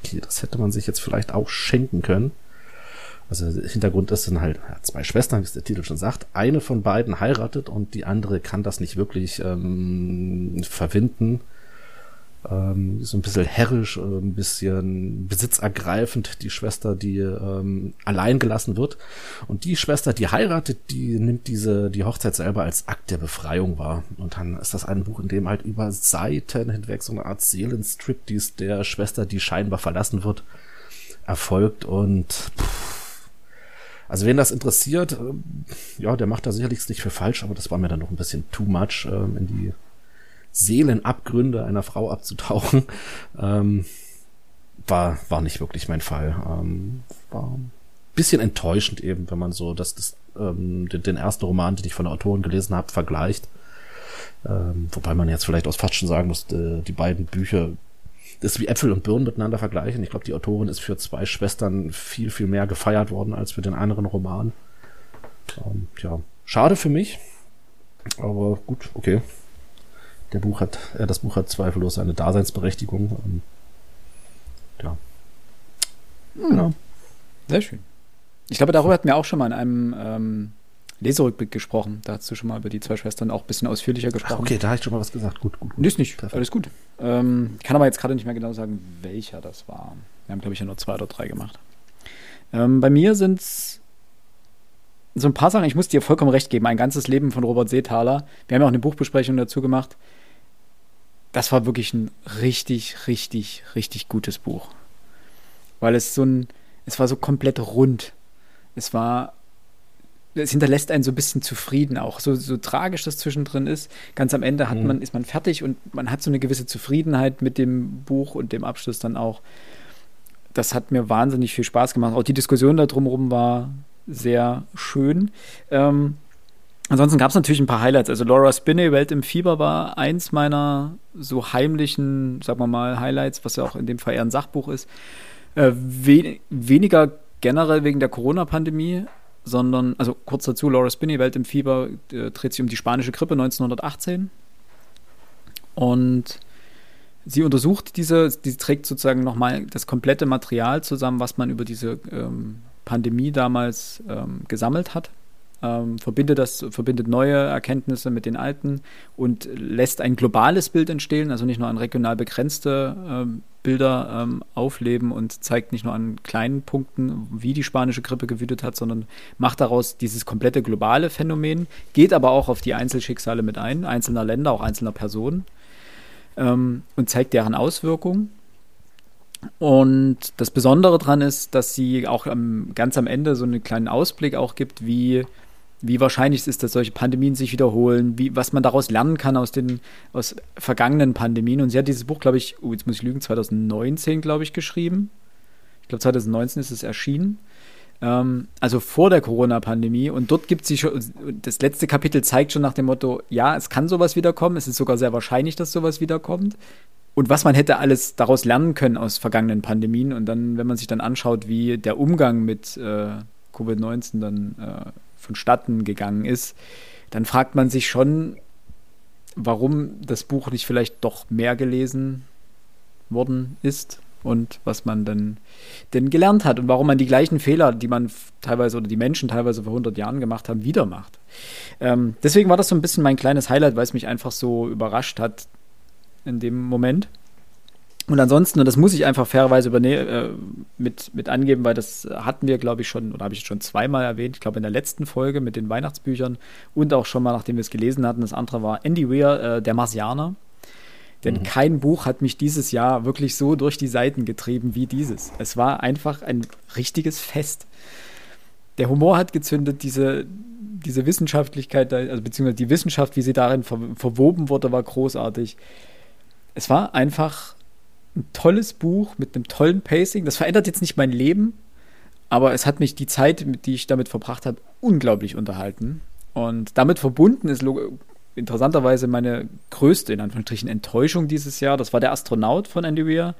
okay, das hätte man sich jetzt vielleicht auch schenken können. Also Hintergrund ist dann halt ja, zwei Schwestern, wie es der Titel schon sagt. Eine von beiden heiratet und die andere kann das nicht wirklich ähm, verwinden ähm, so ein bisschen herrisch, äh, ein bisschen besitzergreifend, die Schwester, die ähm, allein gelassen wird. Und die Schwester, die heiratet, die nimmt diese, die Hochzeit selber als Akt der Befreiung wahr. Und dann ist das ein Buch, in dem halt über Seiten hinweg so eine Art Seelenstrip, die ist der Schwester, die scheinbar verlassen wird, erfolgt und pff, also wen das interessiert, ähm, ja, der macht da sicherlich nicht für falsch, aber das war mir dann noch ein bisschen too much ähm, in die Seelenabgründe einer Frau abzutauchen, ähm, war, war nicht wirklich mein Fall. Ähm, war ein bisschen enttäuschend eben, wenn man so das, das, ähm, den, den ersten Roman, den ich von der Autorin gelesen habe, vergleicht. Ähm, wobei man jetzt vielleicht auch fast schon sagen muss, die, die beiden Bücher das ist wie Äpfel und Birnen miteinander vergleichen. Ich glaube, die Autorin ist für zwei Schwestern viel, viel mehr gefeiert worden als für den anderen Roman. Ähm, ja, schade für mich. Aber gut, okay der Buch hat, äh, das Buch hat zweifellos seine Daseinsberechtigung. Ähm, ja. Mhm. Genau. Sehr schön. Ich glaube, darüber hatten wir auch schon mal in einem ähm, Leserückblick gesprochen. Da hast du schon mal über die zwei Schwestern auch ein bisschen ausführlicher gesprochen. Ach, okay, da habe ich schon mal was gesagt. Gut, gut. gut. Ist nicht, Perfekt. alles gut. Ähm, kann aber jetzt gerade nicht mehr genau sagen, welcher das war. Wir haben, glaube ich, ja nur zwei oder drei gemacht. Ähm, bei mir sind es so ein paar Sachen, ich muss dir vollkommen recht geben. Ein ganzes Leben von Robert Seethaler. Wir haben ja auch eine Buchbesprechung dazu gemacht. Das war wirklich ein richtig, richtig, richtig gutes Buch. Weil es so ein, es war so komplett rund. Es war, es hinterlässt einen so ein bisschen zufrieden auch. So, so tragisch das zwischendrin ist. Ganz am Ende hat mhm. man, ist man fertig und man hat so eine gewisse Zufriedenheit mit dem Buch und dem Abschluss dann auch. Das hat mir wahnsinnig viel Spaß gemacht. Auch die Diskussion da drumherum war sehr schön. Ähm, ansonsten gab es natürlich ein paar Highlights. Also Laura Spinney, Welt im Fieber war eins meiner so heimlichen, sagen wir mal, Highlights, was ja auch in dem Fall eher ein Sachbuch ist. Äh, we weniger generell wegen der Corona-Pandemie, sondern, also kurz dazu, Laura Spinney, Welt im Fieber, äh, dreht sich um die spanische Grippe 1918. Und sie untersucht diese, sie trägt sozusagen nochmal das komplette Material zusammen, was man über diese ähm, Pandemie damals ähm, gesammelt hat. Ähm, verbindet das, verbindet neue Erkenntnisse mit den alten und lässt ein globales Bild entstehen, also nicht nur an regional begrenzte ähm, Bilder ähm, aufleben und zeigt nicht nur an kleinen Punkten, wie die spanische Grippe gewütet hat, sondern macht daraus dieses komplette globale Phänomen, geht aber auch auf die Einzelschicksale mit ein, einzelner Länder, auch einzelner Personen ähm, und zeigt deren Auswirkungen. Und das Besondere daran ist, dass sie auch am, ganz am Ende so einen kleinen Ausblick auch gibt, wie, wie wahrscheinlich es ist, dass solche Pandemien sich wiederholen, wie, was man daraus lernen kann aus den aus vergangenen Pandemien. Und sie hat dieses Buch, glaube ich, oh, jetzt muss ich lügen, 2019, glaube ich, geschrieben. Ich glaube, 2019 ist es erschienen. Ähm, also vor der Corona-Pandemie. Und dort gibt sie schon, das letzte Kapitel zeigt schon nach dem Motto, ja, es kann sowas wiederkommen. Es ist sogar sehr wahrscheinlich, dass sowas wiederkommt und was man hätte alles daraus lernen können aus vergangenen Pandemien. Und dann, wenn man sich dann anschaut, wie der Umgang mit äh, Covid-19 dann äh, vonstatten gegangen ist, dann fragt man sich schon, warum das Buch nicht vielleicht doch mehr gelesen worden ist und was man dann denn gelernt hat und warum man die gleichen Fehler, die man teilweise oder die Menschen teilweise vor 100 Jahren gemacht haben, wieder macht. Ähm, deswegen war das so ein bisschen mein kleines Highlight, weil es mich einfach so überrascht hat, in dem Moment. Und ansonsten, und das muss ich einfach fairerweise äh, mit, mit angeben, weil das hatten wir, glaube ich, schon, oder habe ich schon zweimal erwähnt, ich glaube in der letzten Folge mit den Weihnachtsbüchern und auch schon mal, nachdem wir es gelesen hatten. Das andere war Andy Weir, äh, der Marsianer. Denn mhm. kein Buch hat mich dieses Jahr wirklich so durch die Seiten getrieben wie dieses. Es war einfach ein richtiges Fest. Der Humor hat gezündet, diese, diese Wissenschaftlichkeit, also beziehungsweise die Wissenschaft, wie sie darin ver verwoben wurde, war großartig es war einfach ein tolles Buch mit einem tollen Pacing. Das verändert jetzt nicht mein Leben, aber es hat mich die Zeit, die ich damit verbracht habe, unglaublich unterhalten. Und damit verbunden ist interessanterweise meine größte, in Anführungsstrichen, Enttäuschung dieses Jahr. Das war der Astronaut von Andy Weir,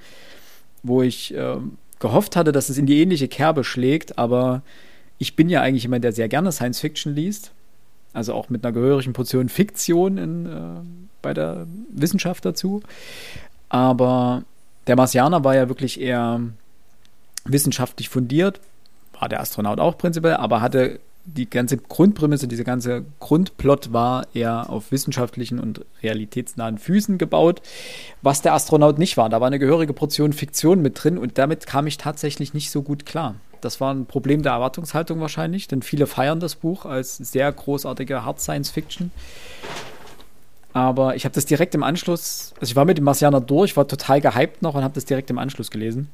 wo ich äh, gehofft hatte, dass es in die ähnliche Kerbe schlägt, aber ich bin ja eigentlich jemand, der sehr gerne Science Fiction liest. Also auch mit einer gehörigen Portion Fiktion in, äh, bei der Wissenschaft dazu. Aber der Marsianer war ja wirklich eher wissenschaftlich fundiert, war der Astronaut auch prinzipiell, aber hatte die ganze Grundprämisse, diese ganze Grundplot war eher auf wissenschaftlichen und realitätsnahen Füßen gebaut, was der Astronaut nicht war. Da war eine gehörige Portion Fiktion mit drin und damit kam ich tatsächlich nicht so gut klar. Das war ein Problem der Erwartungshaltung wahrscheinlich, denn viele feiern das Buch als sehr großartige Hard Science Fiction. Aber ich habe das direkt im Anschluss, also ich war mit dem Marsianer durch, war total gehypt noch und habe das direkt im Anschluss gelesen.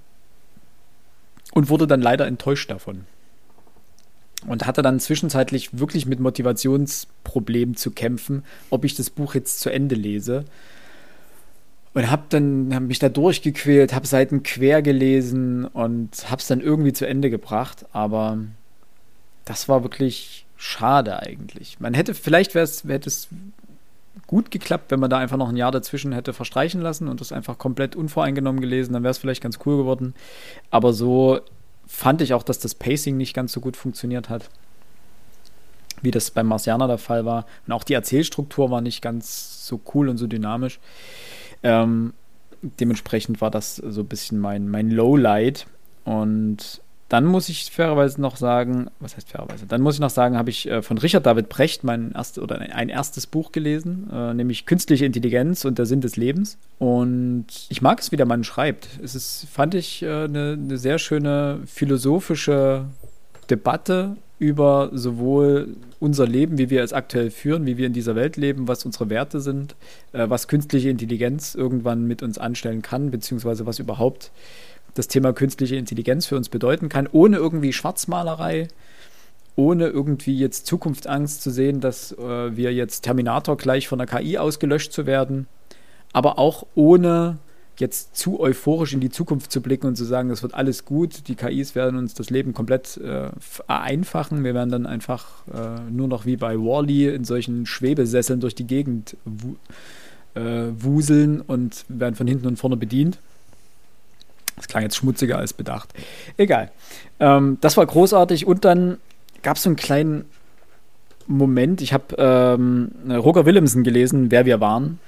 Und wurde dann leider enttäuscht davon. Und hatte dann zwischenzeitlich wirklich mit Motivationsproblemen zu kämpfen, ob ich das Buch jetzt zu Ende lese. Und habe dann hab mich da durchgequält, habe Seiten quer gelesen und habe es dann irgendwie zu Ende gebracht. Aber das war wirklich schade eigentlich. Man hätte, vielleicht wäre es, hätte es gut geklappt, wenn man da einfach noch ein Jahr dazwischen hätte verstreichen lassen und das einfach komplett unvoreingenommen gelesen, dann wäre es vielleicht ganz cool geworden. Aber so fand ich auch, dass das Pacing nicht ganz so gut funktioniert hat, wie das beim Marcianer der Fall war. Und auch die Erzählstruktur war nicht ganz so cool und so dynamisch. Ähm, dementsprechend war das so ein bisschen mein, mein Lowlight. Und dann muss ich fairerweise noch sagen, was heißt fairerweise? Dann muss ich noch sagen, habe ich äh, von Richard David Brecht mein erstes oder ein erstes Buch gelesen, äh, nämlich Künstliche Intelligenz und der Sinn des Lebens. Und ich mag es, wie der Mann schreibt. Es ist, fand ich, eine äh, ne, ne sehr schöne philosophische Debatte über sowohl unser Leben, wie wir es aktuell führen, wie wir in dieser Welt leben, was unsere Werte sind, äh, was künstliche Intelligenz irgendwann mit uns anstellen kann, beziehungsweise was überhaupt das Thema künstliche Intelligenz für uns bedeuten kann, ohne irgendwie Schwarzmalerei, ohne irgendwie jetzt Zukunftsangst zu sehen, dass äh, wir jetzt Terminator gleich von der KI ausgelöscht zu werden, aber auch ohne jetzt zu euphorisch in die Zukunft zu blicken und zu sagen, es wird alles gut, die KIs werden uns das Leben komplett äh, vereinfachen, wir werden dann einfach äh, nur noch wie bei Wally -E in solchen Schwebesesseln durch die Gegend wu äh, wuseln und werden von hinten und vorne bedient. Das klang jetzt schmutziger als bedacht. Egal. Ähm, das war großartig und dann gab es so einen kleinen Moment. Ich habe ähm, Roger Willemsen gelesen, Wer wir waren.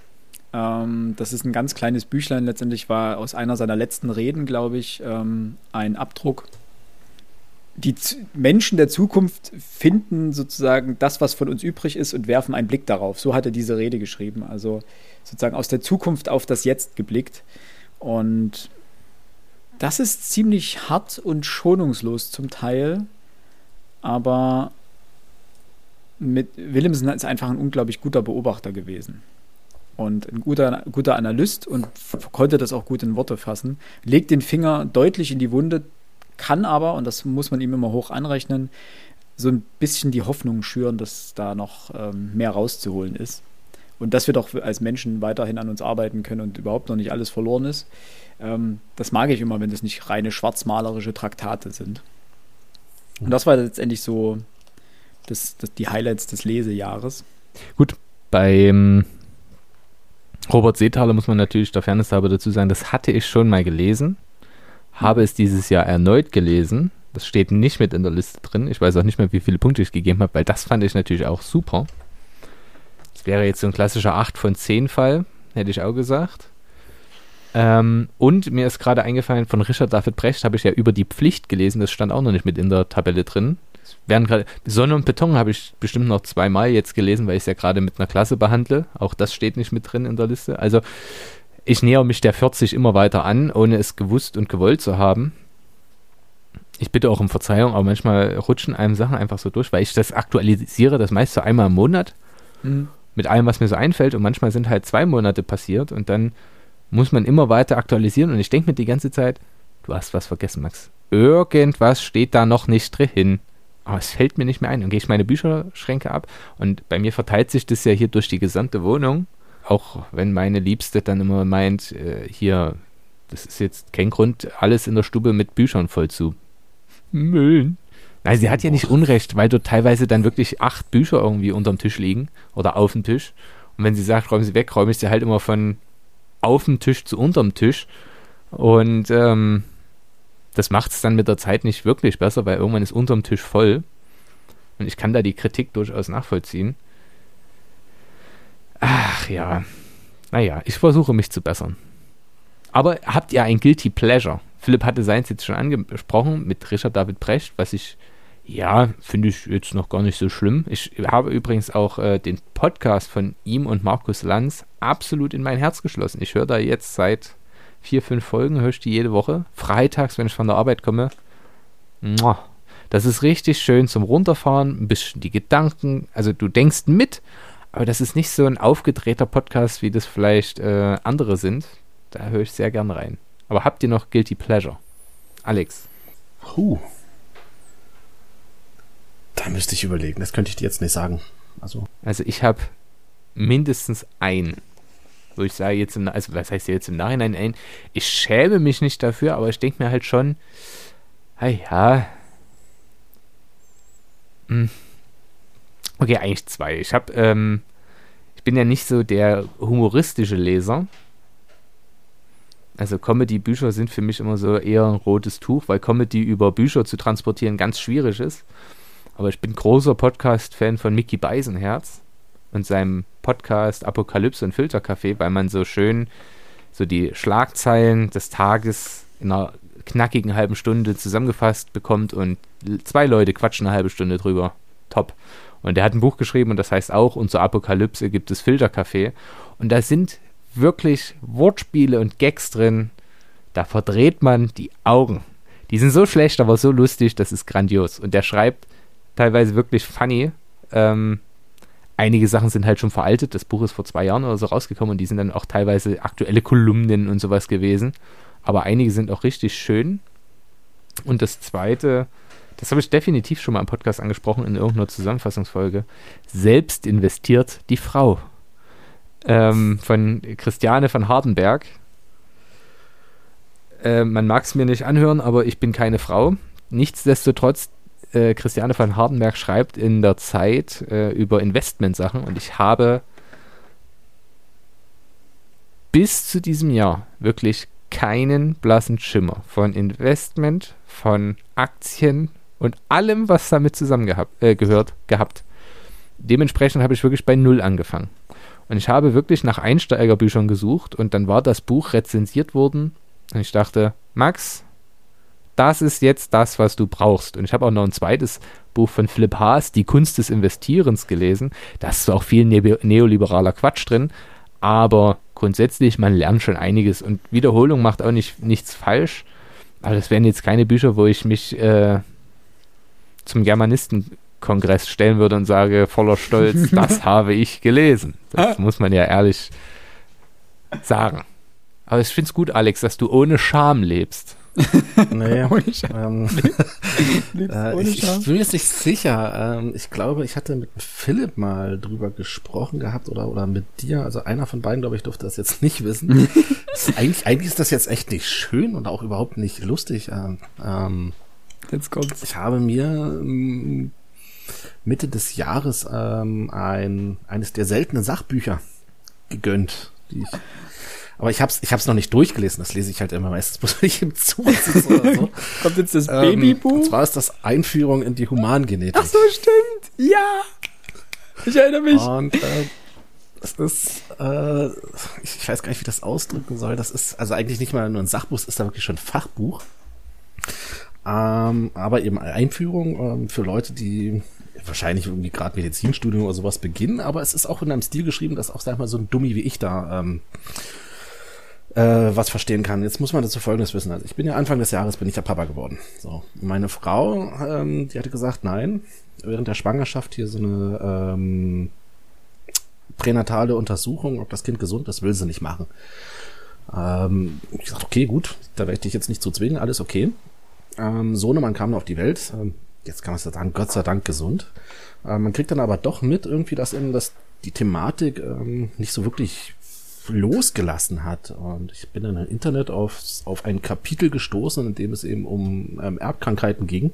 Ähm, das ist ein ganz kleines Büchlein. Letztendlich war aus einer seiner letzten Reden, glaube ich, ähm, ein Abdruck. Die Z Menschen der Zukunft finden sozusagen das, was von uns übrig ist, und werfen einen Blick darauf. So hat er diese Rede geschrieben. Also sozusagen aus der Zukunft auf das Jetzt geblickt. Und das ist ziemlich hart und schonungslos zum Teil, aber mit Willemsen ist einfach ein unglaublich guter Beobachter gewesen und ein guter, guter Analyst und konnte das auch gut in Worte fassen, legt den Finger deutlich in die Wunde, kann aber, und das muss man ihm immer hoch anrechnen, so ein bisschen die Hoffnung schüren, dass da noch ähm, mehr rauszuholen ist. Und dass wir doch als Menschen weiterhin an uns arbeiten können und überhaupt noch nicht alles verloren ist. Ähm, das mag ich immer, wenn das nicht reine schwarzmalerische Traktate sind. Und das war letztendlich so das, das, die Highlights des Lesejahres. Gut, beim Robert Seethaler muss man natürlich der Fairness halber dazu sagen, das hatte ich schon mal gelesen, habe es dieses Jahr erneut gelesen. Das steht nicht mit in der Liste drin. Ich weiß auch nicht mehr, wie viele Punkte ich gegeben habe, weil das fand ich natürlich auch super. Das wäre jetzt so ein klassischer 8 von 10 Fall, hätte ich auch gesagt. Ähm, und mir ist gerade eingefallen, von Richard David Brecht habe ich ja über die Pflicht gelesen, das stand auch noch nicht mit in der Tabelle drin. Während gerade Sonne und Beton habe ich bestimmt noch zweimal jetzt gelesen, weil ich es ja gerade mit einer Klasse behandle. Auch das steht nicht mit drin in der Liste. Also ich näher mich der 40 immer weiter an, ohne es gewusst und gewollt zu haben. Ich bitte auch um Verzeihung, aber manchmal rutschen einem Sachen einfach so durch, weil ich das aktualisiere, das meist so einmal im Monat. Mhm. Mit allem, was mir so einfällt. Und manchmal sind halt zwei Monate passiert und dann muss man immer weiter aktualisieren. Und ich denke mir die ganze Zeit, du hast was vergessen, Max. Irgendwas steht da noch nicht drin. Aber es fällt mir nicht mehr ein. Dann gehe ich meine Bücherschränke ab. Und bei mir verteilt sich das ja hier durch die gesamte Wohnung. Auch wenn meine Liebste dann immer meint, äh, hier, das ist jetzt kein Grund, alles in der Stube mit Büchern voll zu müllen. Nein, sie hat ja nicht Unrecht, weil dort teilweise dann wirklich acht Bücher irgendwie unterm Tisch liegen oder auf dem Tisch. Und wenn sie sagt, räumen sie weg, räume ich sie halt immer von auf dem Tisch zu unterm Tisch. Und ähm, das macht es dann mit der Zeit nicht wirklich besser, weil irgendwann ist unterm Tisch voll. Und ich kann da die Kritik durchaus nachvollziehen. Ach ja. Naja, ich versuche mich zu bessern. Aber habt ihr ein Guilty Pleasure? Philipp hatte seins jetzt schon angesprochen mit Richard David Brecht, was ich, ja, finde ich jetzt noch gar nicht so schlimm. Ich habe übrigens auch äh, den Podcast von ihm und Markus Lanz absolut in mein Herz geschlossen. Ich höre da jetzt seit vier, fünf Folgen, höre ich die jede Woche. Freitags, wenn ich von der Arbeit komme. Das ist richtig schön zum Runterfahren, ein bisschen die Gedanken. Also du denkst mit, aber das ist nicht so ein aufgedrehter Podcast, wie das vielleicht äh, andere sind. Da höre ich sehr gern rein. Aber habt ihr noch Guilty Pleasure? Alex. Huh. Da müsste ich überlegen. Das könnte ich dir jetzt nicht sagen. Also, also ich habe mindestens ein wo ich sage jetzt, im, also was heißt jetzt im Nachhinein ein, ich schäme mich nicht dafür, aber ich denke mir halt schon, ja, hm. okay, eigentlich zwei. Ich habe, ähm, ich bin ja nicht so der humoristische Leser. Also Comedy-Bücher sind für mich immer so eher ein rotes Tuch, weil Comedy über Bücher zu transportieren ganz schwierig ist. Aber ich bin großer Podcast-Fan von Mickey Beisenherz und seinem Podcast Apokalypse und Filterkaffee, weil man so schön so die Schlagzeilen des Tages in einer knackigen halben Stunde zusammengefasst bekommt und zwei Leute quatschen eine halbe Stunde drüber. Top. Und der hat ein Buch geschrieben und das heißt auch, und zur Apokalypse gibt es Filterkaffee. Und da sind wirklich Wortspiele und Gags drin, da verdreht man die Augen. Die sind so schlecht, aber so lustig, das ist grandios. Und der schreibt teilweise wirklich funny. Ähm, einige Sachen sind halt schon veraltet. Das Buch ist vor zwei Jahren oder so rausgekommen und die sind dann auch teilweise aktuelle Kolumnen und sowas gewesen. Aber einige sind auch richtig schön. Und das zweite, das habe ich definitiv schon mal im Podcast angesprochen in irgendeiner Zusammenfassungsfolge. Selbst investiert die Frau. Ähm, von Christiane von Hardenberg. Äh, man mag es mir nicht anhören, aber ich bin keine Frau. Nichtsdestotrotz äh, Christiane van Hardenberg schreibt in der Zeit äh, über Investmentsachen und ich habe bis zu diesem Jahr wirklich keinen blassen Schimmer von Investment, von Aktien und allem, was damit zusammengehört äh, gehabt. Dementsprechend habe ich wirklich bei Null angefangen. Und ich habe wirklich nach Einsteigerbüchern gesucht und dann war das Buch rezensiert worden. Und ich dachte, Max, das ist jetzt das, was du brauchst. Und ich habe auch noch ein zweites Buch von Philipp Haas, Die Kunst des Investierens, gelesen. Da ist auch viel ne neoliberaler Quatsch drin, aber grundsätzlich, man lernt schon einiges und Wiederholung macht auch nicht, nichts falsch. Aber das wären jetzt keine Bücher, wo ich mich äh, zum Germanistenkongress stellen würde und sage voller Stolz, (laughs) das habe ich gelesen. Das muss man ja ehrlich sagen. Aber ich finde es gut, Alex, dass du ohne Scham lebst. (laughs) Nee, (laughs) ohne. Ähm, (laughs) äh, ohne ich, ich, bin mir jetzt nicht sicher. Ähm, ich glaube, ich hatte mit Philipp mal drüber gesprochen gehabt oder, oder mit dir. Also einer von beiden, glaube ich, durfte das jetzt nicht wissen. ist eigentlich, eigentlich ist das jetzt echt nicht schön und auch überhaupt nicht lustig. Ähm, ähm jetzt kommt's. Ich habe mir ähm, Mitte des Jahres ähm, ein, eines der seltenen Sachbücher gegönnt, die ich aber ich hab's, ich hab's noch nicht durchgelesen. Das lese ich halt immer meistens, (laughs) muss ich im Zug sitzen oder so. (laughs) Kommt jetzt das ähm, Babybuch? Und zwar ist das Einführung in die Humangenetik. Ach so, stimmt. Ja. Ich erinnere mich. Und äh, das ist, äh, ich, weiß gar nicht, wie das ausdrücken soll. Das ist also eigentlich nicht mal nur ein Sachbuch, es ist da wirklich schon ein Fachbuch. Ähm, aber eben Einführung ähm, für Leute, die wahrscheinlich irgendwie gerade Medizinstudium oder sowas beginnen, aber es ist auch in einem Stil geschrieben, dass auch, sag ich mal, so ein Dummy wie ich da ähm, äh, was verstehen kann. Jetzt muss man dazu Folgendes wissen. Also ich bin ja Anfang des Jahres bin ich ja Papa geworden. So, meine Frau, ähm, die hatte gesagt, nein, während der Schwangerschaft hier so eine ähm, pränatale Untersuchung, ob das Kind gesund ist, will sie nicht machen. Ähm, ich gesagt, okay, gut, da werde ich dich jetzt nicht zu zwingen, alles okay. Ähm, Sohnemann kam auf die Welt, ähm, jetzt kann man sagen, Gott sei Dank gesund. Ähm, man kriegt dann aber doch mit irgendwie, dass eben das die Thematik ähm, nicht so wirklich losgelassen hat. Und ich bin dann im Internet auf, auf ein Kapitel gestoßen, in dem es eben um ähm, Erbkrankheiten ging.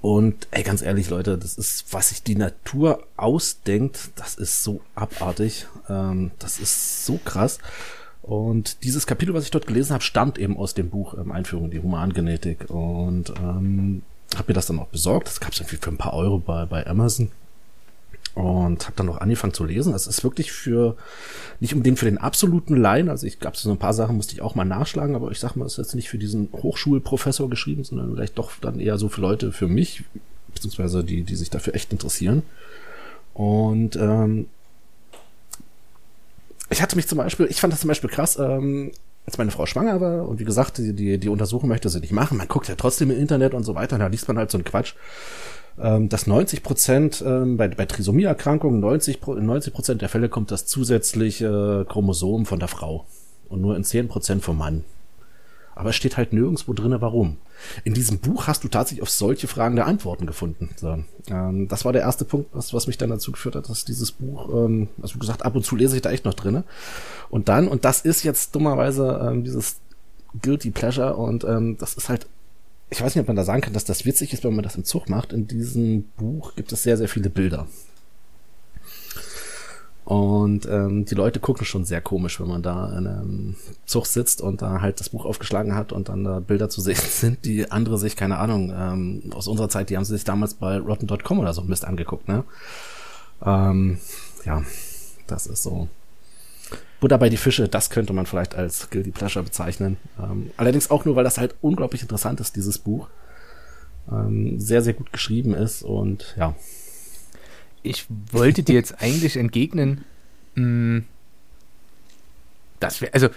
Und ey, ganz ehrlich, Leute, das ist, was sich die Natur ausdenkt, das ist so abartig. Ähm, das ist so krass. Und dieses Kapitel, was ich dort gelesen habe, stammt eben aus dem Buch ähm, Einführung in die Humangenetik. Und ähm, habe mir das dann auch besorgt. Das gab es irgendwie für ein paar Euro bei, bei Amazon und habe dann noch angefangen zu lesen. Es ist wirklich für nicht unbedingt für den absoluten Laien, also ich gab so ein paar Sachen musste ich auch mal nachschlagen, aber ich sag mal, es ist jetzt nicht für diesen Hochschulprofessor geschrieben, sondern vielleicht doch dann eher so für Leute für mich, beziehungsweise die, die sich dafür echt interessieren. Und ähm, ich hatte mich zum Beispiel, ich fand das zum Beispiel krass, ähm, als meine Frau schwanger war und wie gesagt, die, die, die Untersuchung möchte sie nicht machen, man guckt ja trotzdem im Internet und so weiter, und da liest man halt so einen Quatsch ähm, dass 90 Prozent ähm, bei, bei Trisomie-Erkrankungen, 90, 90 Prozent der Fälle kommt das zusätzliche Chromosom von der Frau und nur in 10 Prozent vom Mann. Aber es steht halt nirgendwo drinne, warum. In diesem Buch hast du tatsächlich auf solche Fragen der Antworten gefunden. So, ähm, das war der erste Punkt, was, was mich dann dazu geführt hat, dass dieses Buch, ähm, also wie gesagt, ab und zu lese ich da echt noch drinne. Und dann, und das ist jetzt dummerweise ähm, dieses Guilty Pleasure und ähm, das ist halt ich weiß nicht, ob man da sagen kann, dass das witzig ist, wenn man das im Zug macht. In diesem Buch gibt es sehr, sehr viele Bilder. Und ähm, die Leute gucken schon sehr komisch, wenn man da in einem Zug sitzt und da halt das Buch aufgeschlagen hat und dann da Bilder zu sehen (laughs) sind, die andere sich, keine Ahnung, ähm, aus unserer Zeit, die haben sie sich damals bei Rotten.com oder so Mist angeguckt, ne? Ähm, ja, das ist so. Butter bei die Fische, das könnte man vielleicht als Guilty Pleasure bezeichnen. Ähm, allerdings auch nur, weil das halt unglaublich interessant ist, dieses Buch. Ähm, sehr, sehr gut geschrieben ist und ja. Ich wollte dir jetzt eigentlich entgegnen, mh, hm, dass wir, also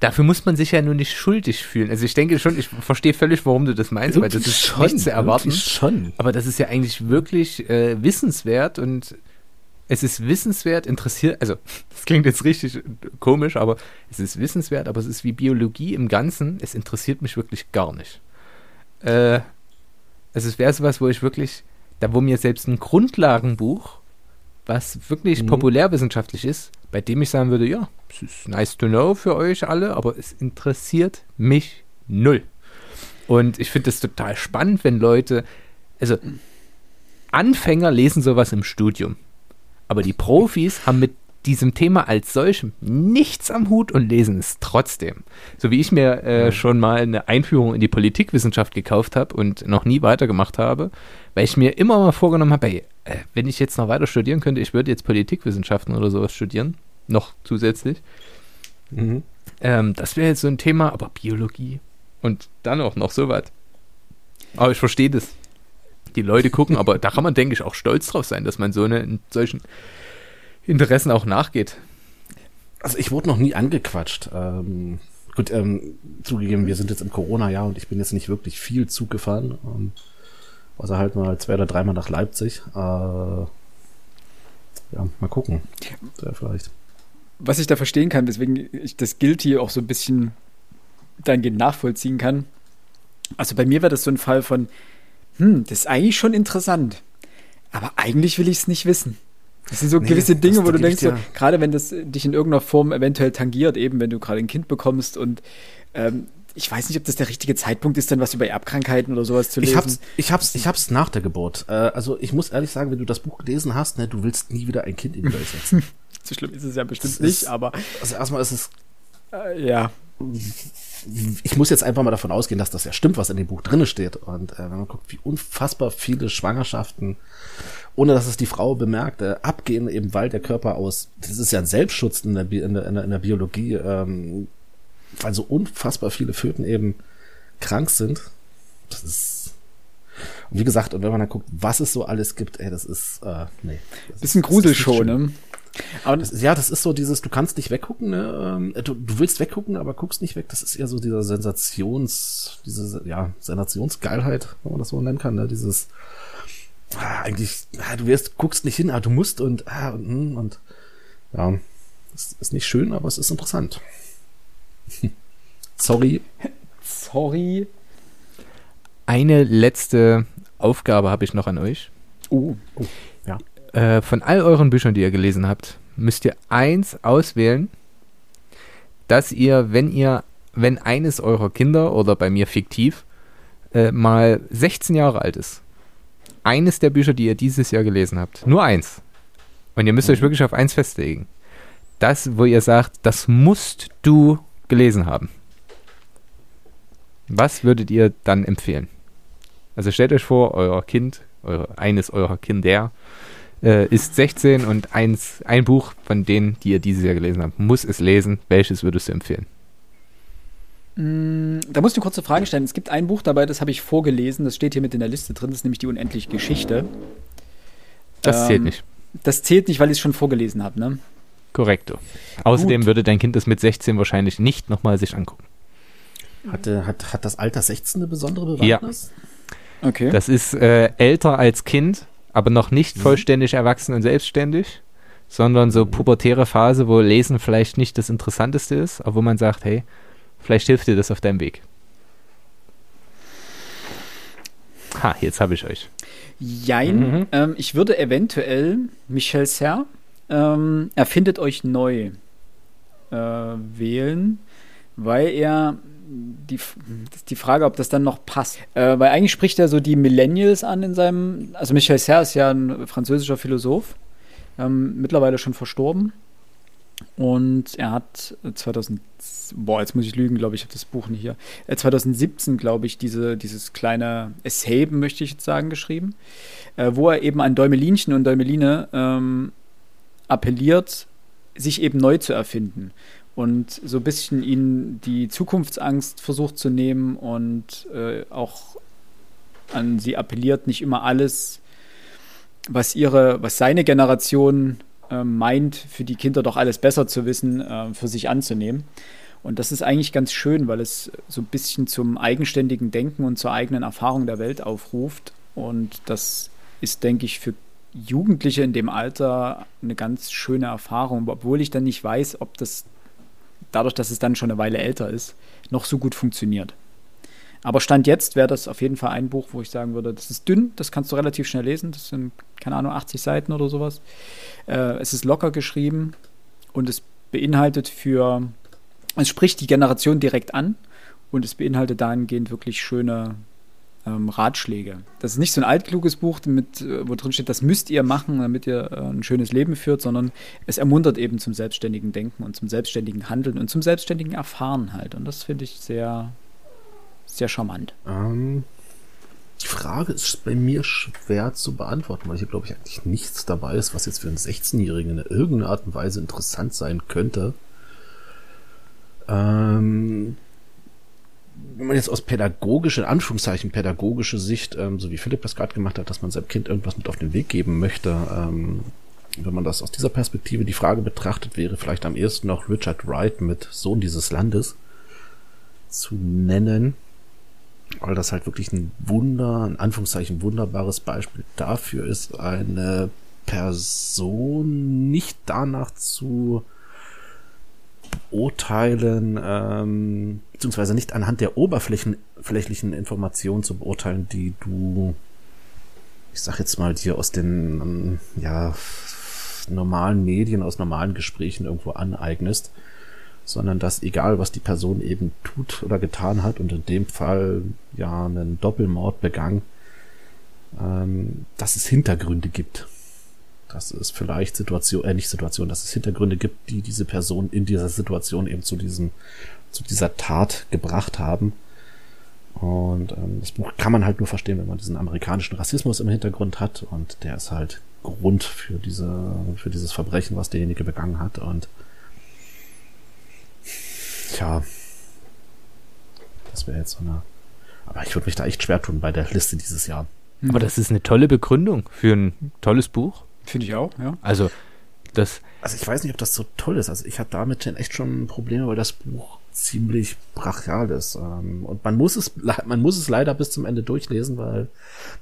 dafür muss man sich ja nur nicht schuldig fühlen. Also ich denke schon, ich verstehe völlig, warum du das meinst, irgendwie weil das ist schon, nicht zu erwarten. Schon. Aber das ist ja eigentlich wirklich äh, wissenswert und es ist wissenswert, interessiert, also (laughs) das klingt jetzt richtig komisch, aber es ist wissenswert, aber es ist wie Biologie im Ganzen, es interessiert mich wirklich gar nicht. Äh, also es wäre sowas, wo ich wirklich, da wo mir selbst ein Grundlagenbuch, was wirklich Mhm. populärwissenschaftlich ist, bei dem ich sagen würde, ja, es ist nice to know für euch alle, aber es interessiert mich null. Und ich finde es total spannend, wenn Leute, also Anfänger lesen sowas im Studium, aber die Profis haben mit diesem Thema als solchem nichts am Hut und lesen es trotzdem. So wie ich mir äh, schon mal eine Einführung in die Politikwissenschaft gekauft habe und noch nie weitergemacht habe, weil ich mir immer mal vorgenommen habe, ey, äh, wenn ich jetzt noch weiter studieren könnte, ich würde jetzt Politikwissenschaften oder sowas studieren, noch zusätzlich. Mhm. Ähm, das wäre jetzt so ein Thema, aber Biologie und dann auch noch so was. Aber ich verstehe das. Die Leute gucken, aber da kann man, denke ich, auch stolz drauf sein, dass man so eine, solchen Interessen auch nachgeht. Also ich wurde noch nie angequatscht. Ähm, gut, ähm, zugegeben, wir sind jetzt im Corona-Jahr und ich bin jetzt nicht wirklich viel Zug gefahren. Ähm, also halt mal zwei oder dreimal nach Leipzig. Äh, ja, mal gucken. Ja, vielleicht. Was ich da verstehen kann, weswegen ich das Guilty auch so ein bisschen dahingehend nachvollziehen kann. Also bei mir war das so ein Fall von, hm, das ist eigentlich schon interessant, aber eigentlich will ich es nicht wissen. Das sind so Nee, gewisse Dinge, wo du denkst, so, dir- gerade wenn das dich in irgendeiner Form eventuell tangiert, eben wenn du gerade ein Kind bekommst und ähm, ich weiß nicht, ob das der richtige Zeitpunkt ist, dann was über Erbkrankheiten oder sowas zu lesen. Ich hab's, ich hab's, ich hab's nach der Geburt. Äh, also ich muss ehrlich sagen, wenn du das Buch gelesen hast, ne, du willst nie wieder ein Kind in die Welt setzen. (laughs) so schlimm ist es ja bestimmt Das nicht, ist- aber Also erstmal ist es äh, ja. ich muss jetzt einfach mal davon ausgehen, dass das ja stimmt, was in dem Buch drinne steht. Und äh, wenn man guckt, wie unfassbar viele Schwangerschaften, ohne dass es die Frau bemerkt, äh, abgehen, eben weil der Körper aus, das ist ja ein Selbstschutz in der, Bi- in der, in der, in der Biologie, ähm, weil so unfassbar viele Föten eben krank sind. Das ist. Und wie gesagt, und wenn man dann guckt, was es so alles gibt, ey, das ist, äh, nee. Das Bisschen Gruselshow, ne? Aber Das, ja, das ist so dieses, du kannst nicht weggucken, ne? ähm, Du, du willst weggucken, aber guckst nicht weg. Das ist eher so dieser Sensations, diese, ja, Sensationsgeilheit, wenn man das so nennen kann, ne? Dieses, ah, eigentlich, ah, du wirst, guckst nicht hin, aber du musst und, ah, und, hm, und, ja, es ist nicht schön, aber es ist interessant. (laughs) Sorry. sorry. Eine letzte Aufgabe habe ich noch an euch. Oh, Ja. Äh, von all euren Büchern, die ihr gelesen habt, müsst ihr eins auswählen, dass ihr, wenn ihr, wenn eines eurer Kinder oder bei mir fiktiv äh, mal 16 Jahre alt ist, eines der Bücher, die ihr dieses Jahr gelesen habt, nur eins, und ihr müsst euch wirklich auf eins festlegen, das, wo ihr sagt, das musst du gelesen haben. Was würdet ihr dann empfehlen? Also stellt euch vor, euer Kind, eure, eines eurer Kinder äh, ist 16 und eins, ein Buch von denen, die ihr dieses Jahr gelesen habt, muss es lesen. Welches würdest du empfehlen? Mm, Da musst du eine Frage stellen. Es gibt ein Buch dabei, das habe ich vorgelesen, das steht hier mit in der Liste drin, das ist nämlich die unendliche Geschichte. Das Ähm, zählt nicht. Das zählt nicht, weil ich es schon vorgelesen habe, ne? Korrekto. Außerdem Gut. würde dein Kind das mit 16 wahrscheinlich nicht nochmal sich angucken. Hat, hat, hat das Alter 16 eine besondere Bewandtnis? Okay. Das ist äh, älter als Kind, aber noch nicht Mhm. vollständig erwachsen und selbstständig, sondern so pubertäre Phase, wo Lesen vielleicht nicht das Interessanteste ist, aber wo man sagt, hey, vielleicht hilft dir das auf deinem Weg. Ha, jetzt habe ich euch. Jein. Mhm. Ähm, ich würde eventuell Michel Serre ähm, erfindet euch neu äh, wählen, weil er die, die Frage, ob das dann noch passt. Äh, weil eigentlich spricht er so die Millennials an in seinem. Also Michel Serre ist ja ein französischer Philosoph, ähm, mittlerweile schon verstorben. Und er hat 2000, boah, jetzt muss ich lügen, glaube ich, ich habe das Buch nicht hier. Äh, 2017, glaube ich, diese, dieses kleine Essay, möchte ich jetzt sagen, geschrieben, äh, wo er eben an Däumelinchen und Däumeline ähm, appelliert, sich eben neu zu erfinden und so ein bisschen ihnen die Zukunftsangst versucht zu nehmen und äh, auch an sie appelliert, nicht immer alles, was ihre, was seine Generation äh, meint, für die Kinder doch alles besser zu wissen, äh, für sich anzunehmen. Und das ist eigentlich ganz schön, weil es so ein bisschen zum eigenständigen Denken und zur eigenen Erfahrung der Welt aufruft. Und das ist, denke ich, für Jugendliche in dem Alter eine ganz schöne Erfahrung, obwohl ich dann nicht weiß, ob das dadurch, dass es dann schon eine Weile älter ist, noch so gut funktioniert. Aber Stand jetzt wäre das auf jeden Fall ein Buch, wo ich sagen würde, das ist dünn, das kannst du relativ schnell lesen. Das sind, keine Ahnung, 80 Seiten oder sowas. Äh, es ist locker geschrieben und es beinhaltet für, es spricht die Generation direkt an und es beinhaltet dahingehend wirklich schöne ähm, Ratschläge. Das ist nicht so ein altkluges Buch, mit, äh, wo drin steht, das müsst ihr machen, damit ihr äh, ein schönes Leben führt, sondern es ermuntert eben zum selbstständigen Denken und zum selbstständigen Handeln und zum selbstständigen Erfahren halt. Und das finde ich sehr, sehr charmant. Ähm, die Frage ist bei mir schwer zu beantworten, weil hier, glaube ich, eigentlich nichts dabei ist, was jetzt für einen 16-Jährigen in irgendeiner Art und Weise interessant sein könnte. Ähm, wenn man jetzt aus pädagogischer, in Anführungszeichen pädagogischer Sicht, ähm, so wie Philipp das gerade gemacht hat, dass man seinem Kind irgendwas mit auf den Weg geben möchte, ähm, wenn man das aus dieser Perspektive die Frage betrachtet, wäre vielleicht am ehesten noch Richard Wright mit Sohn dieses Landes zu nennen, weil das halt wirklich ein Wunder, in Anführungszeichen wunderbares Beispiel dafür ist, eine Person nicht danach zu beurteilen, ähm, beziehungsweise nicht anhand der oberflächlichen Informationen zu beurteilen, die du, ich sag jetzt mal, dir aus den ähm, ja, normalen Medien, aus normalen Gesprächen irgendwo aneignest, sondern dass egal, was die Person eben tut oder getan hat und in dem Fall ja einen Doppelmord begangen, ähm, dass es Hintergründe gibt dass es vielleicht Situation, äh, nicht Situation, dass es Hintergründe gibt, die diese Person in dieser Situation eben zu diesem, zu dieser Tat gebracht haben. Und ähm, das Buch kann man halt nur verstehen, wenn man diesen amerikanischen Rassismus im Hintergrund hat und der ist halt Grund für diese, für dieses Verbrechen, was derjenige begangen hat. Und ja, das wäre jetzt so eine. Aber ich würde mich da echt schwer tun bei der Liste dieses Jahr. Aber das ist eine tolle Begründung für ein tolles Buch. Finde ich auch, ja. Also, das. Also, ich weiß nicht, ob das so toll ist. Also, ich habe damit echt schon Probleme, weil das Buch ziemlich brachial ist. Ähm, und man muss es, man muss es leider bis zum Ende durchlesen, weil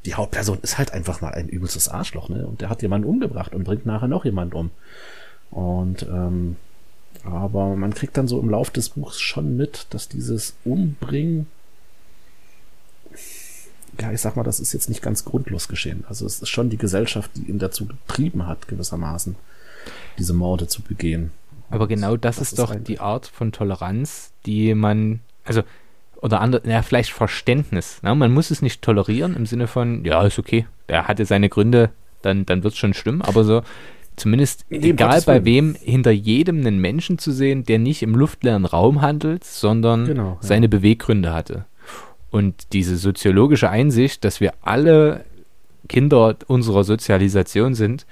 die Hauptperson ist halt einfach mal ein übelstes Arschloch, ne? Und der hat jemanden umgebracht und bringt nachher noch jemanden um. Und, ähm, aber man kriegt dann so im Lauf des Buchs schon mit, dass dieses Umbringen ja, ich sag mal, das ist jetzt nicht ganz grundlos geschehen. Also es ist schon die Gesellschaft, die ihn dazu getrieben hat, gewissermaßen, diese Morde zu begehen. Aber genau das, das ist, ist doch die Art von Toleranz, die man, also, oder andere, ja, vielleicht Verständnis. Ne? Man muss es nicht tolerieren im Sinne von, ja, ist okay, der hatte seine Gründe, dann, dann wird es schon stimmen, aber so, zumindest nee, egal bei wem, hinter jedem einen Menschen zu sehen, der nicht im luftleeren Raum handelt, sondern genau, ja. seine Beweggründe hatte. Und diese soziologische Einsicht, dass wir alle Kinder unserer Sozialisation sind,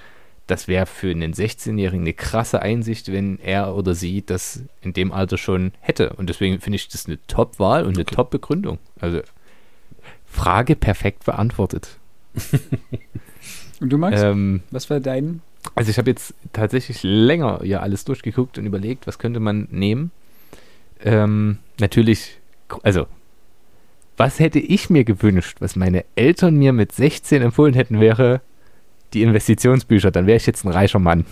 das wäre für einen 16-Jährigen eine krasse Einsicht, wenn er oder sie das in dem Alter schon hätte. Und deswegen finde ich das eine Top-Wahl und eine okay. Top-Begründung. Also Frage perfekt beantwortet. (laughs) und du Max? Ähm, was war dein? Also ich habe jetzt tatsächlich länger ja alles durchgeguckt und überlegt, was könnte man nehmen. Ähm, natürlich, also was hätte ich mir gewünscht, was meine Eltern mir mit 16 empfohlen hätten, wäre die Investitionsbücher. Dann wäre ich jetzt ein reicher Mann.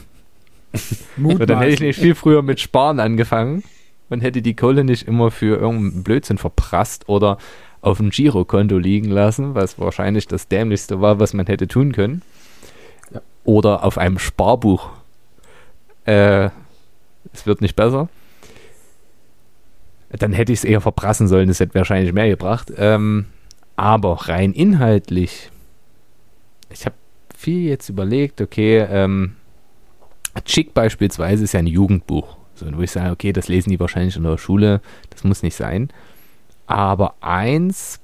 (laughs) so, dann hätte ich nicht viel früher mit Sparen angefangen und hätte die Kohle nicht immer für irgendeinen Blödsinn verprasst oder auf dem Girokonto liegen lassen, was wahrscheinlich das dämlichste war, was man hätte tun können. Oder auf einem Sparbuch. Äh, es wird nicht besser dann hätte ich es eher verprassen sollen, das hätte wahrscheinlich mehr gebracht. Ähm, aber rein inhaltlich, ich habe viel jetzt überlegt, okay, ähm, Chick beispielsweise ist ja ein Jugendbuch. So, wo ich sage, okay, das lesen die wahrscheinlich in der Schule, das muss nicht sein. Aber eins,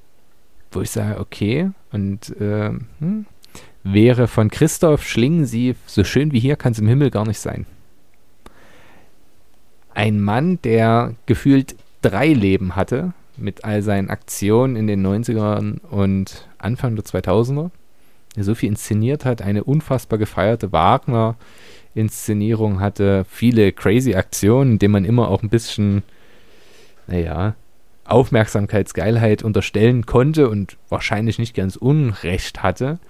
wo ich sage, okay, und äh, hm, wäre von Christoph Schlingensief, so schön wie hier kann es im Himmel gar nicht sein. ein Mann, der gefühlt drei Leben hatte mit all seinen Aktionen in den 90ern und Anfang der 2000er, der so viel inszeniert hat, eine unfassbar gefeierte Wagner-Inszenierung hatte, viele crazy Aktionen, denen man immer auch ein bisschen, naja, Aufmerksamkeitsgeilheit unterstellen konnte und wahrscheinlich nicht ganz Unrecht hatte,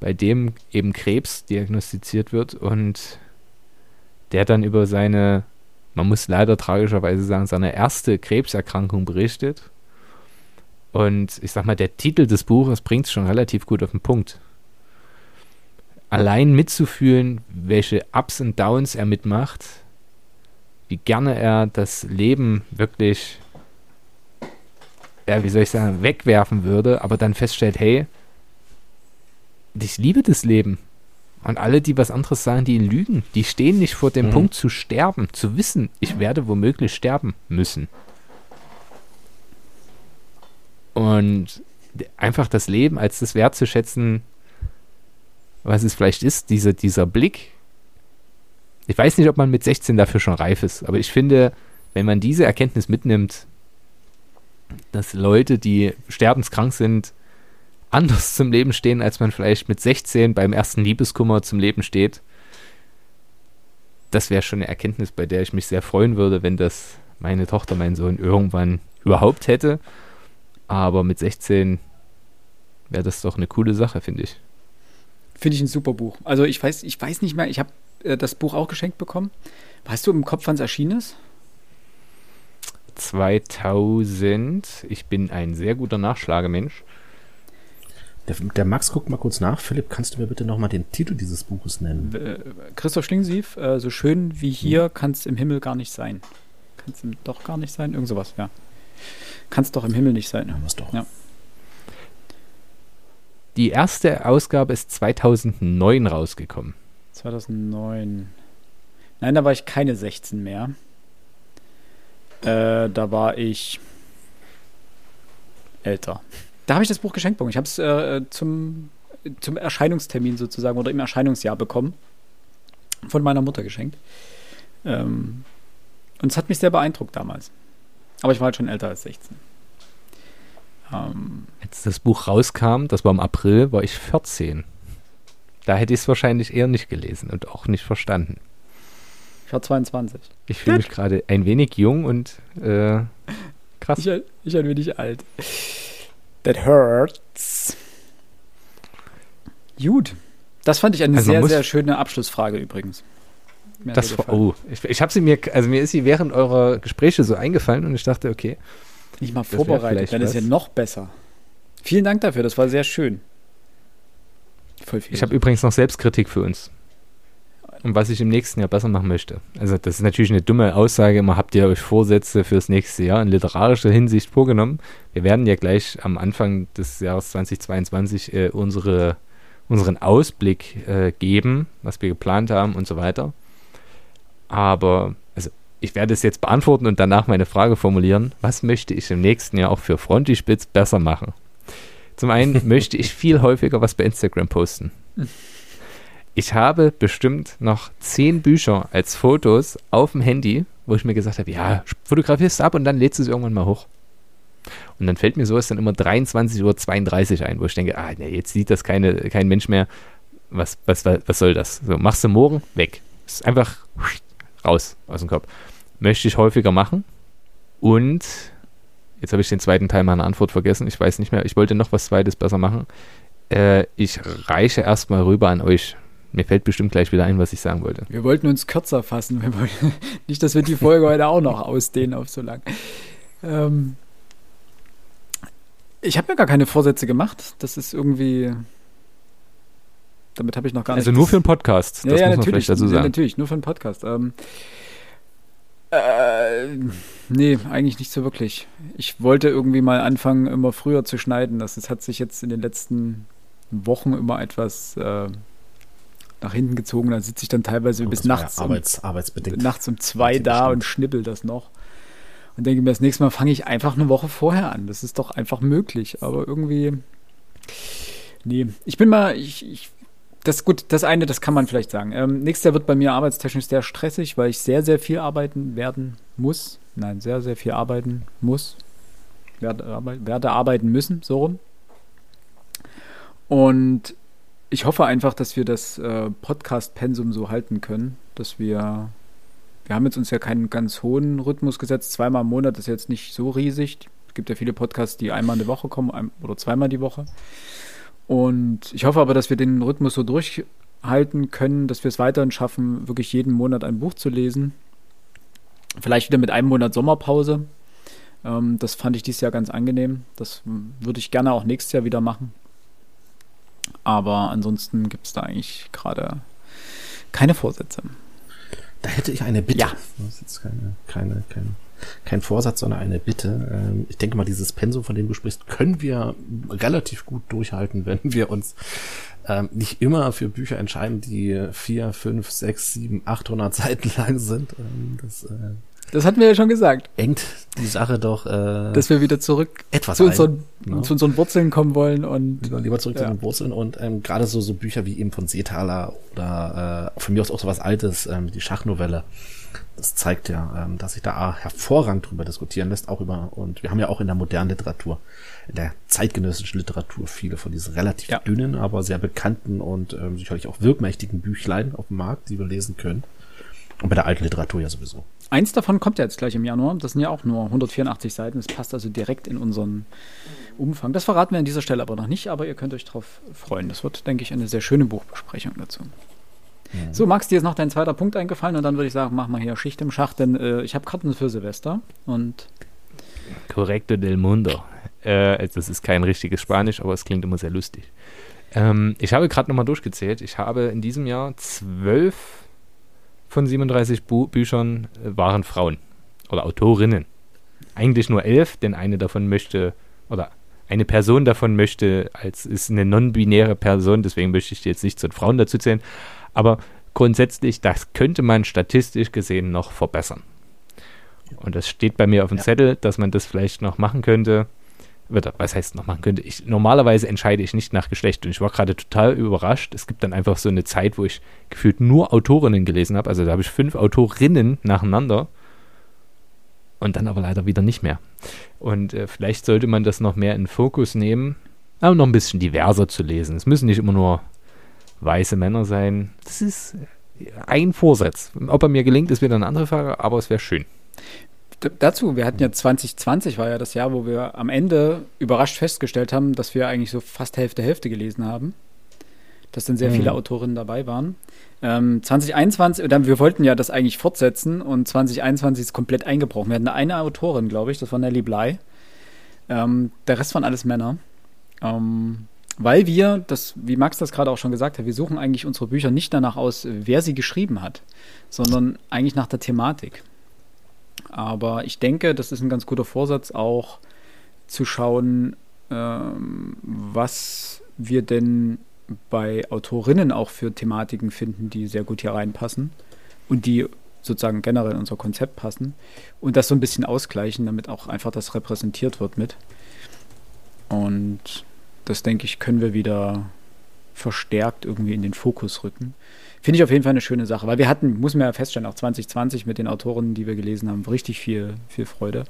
bei dem eben Krebs diagnostiziert wird und der dann über seine, man muss leider tragischerweise sagen, seine erste Krebserkrankung berichtet. Und ich sag mal, der Titel des Buches bringt es schon relativ gut auf den Punkt. Allein mitzufühlen, welche Ups und Downs er mitmacht, wie gerne er das Leben wirklich ja, wie soll ich sagen, wegwerfen würde, aber dann feststellt, hey, ich liebe das Leben. Und alle, die was anderes sagen, die lügen. Die stehen nicht vor dem mhm. Punkt zu sterben, zu wissen, ich werde womöglich sterben müssen. Und einfach das Leben als das wertzuschätzen, was es vielleicht ist, diese, dieser Blick. Ich weiß nicht, ob man mit 16 dafür schon reif ist, aber ich finde, wenn man diese Erkenntnis mitnimmt, dass Leute, die sterbenskrank sind, anders zum Leben stehen, als man vielleicht mit 16 beim ersten Liebeskummer zum Leben steht. Das wäre schon eine Erkenntnis, bei der ich mich sehr freuen würde, wenn das meine Tochter, mein Sohn irgendwann überhaupt hätte. Aber mit 16 wäre das doch eine coole Sache, finde ich. Finde ich ein super Buch. Also ich weiß, ich weiß nicht mehr, ich habe äh, das Buch auch geschenkt bekommen. Weißt du im Kopf, wann es erschienen ist? 2000. Ich bin ein sehr guter Nachschlagemensch. Der, der, Max guckt mal kurz nach. Philipp, kannst du mir bitte nochmal den Titel dieses Buches nennen? Äh, Christoph Schlingensief, äh, so schön wie hier hm. kann es im Himmel gar nicht sein. Kann es doch gar nicht sein? Irgend sowas, ja. Kann es doch im Himmel nicht sein. Was doch. Ja. Die erste Ausgabe ist 2009 rausgekommen. 2009. Nein, da war ich keine 16 mehr. Äh, da war ich älter. Da habe ich das Buch geschenkt bekommen. Ich habe es äh, zum, zum Erscheinungstermin sozusagen oder im Erscheinungsjahr bekommen. Von meiner Mutter geschenkt. Ähm, und es hat mich sehr beeindruckt damals. Aber ich war halt schon älter als 16. Ähm, Als das Buch rauskam, das war im April, war ich 14. Da hätte ich es wahrscheinlich eher nicht gelesen und auch nicht verstanden. Ich war 22. Ich fühle mich gerade ein wenig jung und äh, krass. Ich, ich ein wenig alt. That hurts. Gut. Das fand ich eine also sehr, sehr schöne Abschlussfrage übrigens. Mir das war, oh, ich, ich habe sie mir, also mir ist sie während eurer Gespräche so eingefallen und ich dachte, okay. Nicht mal vorbereitet, dann ist ja noch besser. Vielen Dank dafür, das war sehr schön. Ich habe übrigens noch Selbstkritik für uns und was ich im nächsten Jahr besser machen möchte. Also das ist natürlich eine dumme Aussage, immer habt ihr euch Vorsätze fürs nächste Jahr in literarischer Hinsicht vorgenommen. Wir werden ja gleich am Anfang des Jahres 2022 äh, unsere, unseren Ausblick äh, geben, was wir geplant haben und so weiter. Aber also ich werde es jetzt beantworten und danach meine Frage formulieren. Was möchte ich im nächsten Jahr auch für Frontispitz besser machen? Zum einen (laughs) möchte ich viel häufiger was bei Instagram posten. Ich habe bestimmt noch zehn Bücher als Fotos auf dem Handy, wo ich mir gesagt habe, ja, fotografierst du ab und dann lädst du es irgendwann mal hoch. Und dann fällt mir sowas dann immer 23.32 Uhr ein, wo ich denke, ah, nee, jetzt sieht das keine, kein Mensch mehr. Was, was, was, was soll das? So, machst du morgen, weg. Ist einfach raus aus dem Kopf. Möchte ich häufiger machen. Und jetzt habe ich den zweiten Teil meiner Antwort vergessen. Ich weiß nicht mehr. Ich wollte noch was Zweites besser machen. Äh, ich reiche erstmal rüber an euch mir fällt bestimmt gleich wieder ein, was ich sagen wollte. Wir wollten uns kürzer fassen. Wollten, (laughs) nicht, dass wir die Folge heute auch noch ausdehnen auf so lang. Ähm, ich habe mir gar keine Vorsätze gemacht. Das ist irgendwie. Damit habe ich noch gar nicht. Also nur für einen Podcast. Das ja, ja, muss man vielleicht dazu sagen. Ja, natürlich, nur für einen Podcast. Ähm, äh, nee, eigentlich nicht so wirklich. Ich wollte irgendwie mal anfangen, immer früher zu schneiden. Das, das hat sich jetzt in den letzten Wochen immer etwas äh, nach hinten gezogen. Da sitze ich dann teilweise oh, bis nachts, Arbeits, um, nachts um zwei da und schnippel das noch. Und denke mir, das nächste Mal fange ich einfach eine Woche vorher an. Das ist doch einfach möglich. Aber irgendwie. Nee, ich bin mal. Ich, ich, das gut, das eine, das kann man vielleicht sagen. Ähm, nächstes Jahr wird bei mir arbeitstechnisch sehr stressig, weil ich sehr, sehr viel arbeiten werden muss, nein, sehr, sehr viel arbeiten muss. Werde, werde arbeiten müssen, so rum. Und ich hoffe einfach, dass wir das äh, Podcast-Pensum so halten können, dass wir, wir haben jetzt uns ja keinen ganz hohen Rhythmus gesetzt. Zweimal im Monat ist jetzt nicht so riesig. Es gibt ja viele Podcasts, die einmal in der Woche kommen ein, oder zweimal die Woche. Und ich hoffe aber, dass wir den Rhythmus so durchhalten können, dass wir es weiterhin schaffen, wirklich jeden Monat ein Buch zu lesen. Vielleicht wieder mit einem Monat Sommerpause. Ähm, das fand ich dieses Jahr ganz angenehm. Das würde ich gerne auch nächstes Jahr wieder machen. Aber ansonsten gibt es da eigentlich gerade keine Vorsätze. Da hätte ich eine Bitte. Ja. Das ist jetzt keine, keine, keine, kein Vorsatz, sondern eine Bitte. Ähm, ich denke mal, dieses Pensum, von dem du sprichst, können wir relativ gut durchhalten, wenn wir uns ähm, nicht immer für Bücher entscheiden, die vier, fünf, sechs, sieben, achthundert Seiten lang sind. Ähm, das äh, das hatten wir ja schon gesagt. Engt die Sache doch. Äh, Dass wir wieder zurück etwas zu, unseren, ne? zu unseren Wurzeln kommen wollen und. Lieber, lieber zurück ja. zu den Wurzeln und ähm, gerade so, so Bücher wie eben von Seethaler oder äh, von mir aus auch so was Altes, ähm, die Schachnovelle. Das zeigt ja, ähm, dass sich da hervorragend drüber diskutieren lässt, auch über, und wir haben ja auch in der modernen Literatur, in der zeitgenössischen Literatur viele von diesen relativ ja. dünnen, aber sehr bekannten und ähm, sicherlich auch wirkmächtigen Büchlein auf dem Markt, die wir lesen können. Und bei der alten Literatur ja sowieso. Eins davon kommt ja jetzt gleich im Januar. Das sind ja auch nur 184 Seiten. Das passt also direkt in unseren Umfang. Das verraten wir an dieser Stelle aber noch nicht, aber ihr könnt euch darauf freuen. Das wird, denke ich, eine sehr schöne Buchbesprechung dazu. Mhm. So, Max, dir ist noch dein zweiter Punkt eingefallen und dann würde ich sagen, mach mal hier Schicht im Schach, denn äh, ich habe Karten für Silvester und. Correcto del Mundo. Äh, das ist kein richtiges Spanisch, aber es klingt immer sehr lustig. Ähm, ich habe gerade nochmal durchgezählt. Ich habe in diesem Jahr zwölf von 37 Bu Büchern äh, waren Frauen oder Autorinnen. Eigentlich nur elf, denn eine davon möchte, oder eine Person davon möchte, als ist eine non-binäre Person, deswegen möchte ich jetzt nicht zu den Frauen dazu zählen. Aber grundsätzlich, das könnte man statistisch gesehen noch verbessern. Und das steht bei mir auf dem ja. Zettel, dass man das vielleicht noch machen könnte was heißt noch machen könnte. Ich, normalerweise entscheide ich nicht nach Geschlecht und ich war gerade total überrascht. Es gibt dann einfach so eine Zeit, wo ich gefühlt nur Autorinnen gelesen habe. Also da habe ich fünf Autorinnen nacheinander und dann aber leider wieder nicht mehr. Und äh, vielleicht sollte man das noch mehr in Fokus nehmen, aber noch ein bisschen diverser zu lesen. Es müssen nicht immer nur weiße Männer sein. Das ist ein Vorsatz. Ob er mir gelingt, ist wieder eine andere Frage, aber es wäre schön dazu, wir hatten ja 2020 war ja das Jahr, wo wir am Ende überrascht festgestellt haben, dass wir eigentlich so fast Hälfte Hälfte gelesen haben. Dass dann sehr mhm. viele Autorinnen dabei waren. Ähm, 2021, dann, wir wollten ja das eigentlich fortsetzen und 2021 ist komplett eingebrochen. Wir hatten eine Autorin, glaube ich, das war Nelly Bly. Ähm, der Rest waren alles Männer. Ähm, weil wir, das, wie Max das gerade auch schon gesagt hat, wir suchen eigentlich unsere Bücher nicht danach aus, wer sie geschrieben hat, sondern eigentlich nach der Thematik. Aber ich denke, das ist ein ganz guter Vorsatz, auch zu schauen, ähm, was wir denn bei Autorinnen auch für Thematiken finden, die sehr gut hier reinpassen und die sozusagen generell in unser Konzept passen und das so ein bisschen ausgleichen, damit auch einfach das repräsentiert wird mit. Und das denke ich, können wir wieder verstärkt irgendwie in den Fokus rücken. Finde ich auf jeden Fall eine schöne Sache, weil wir hatten, muss man ja feststellen, auch 2020 mit den Autoren, die wir gelesen haben, richtig viel, viel Freude.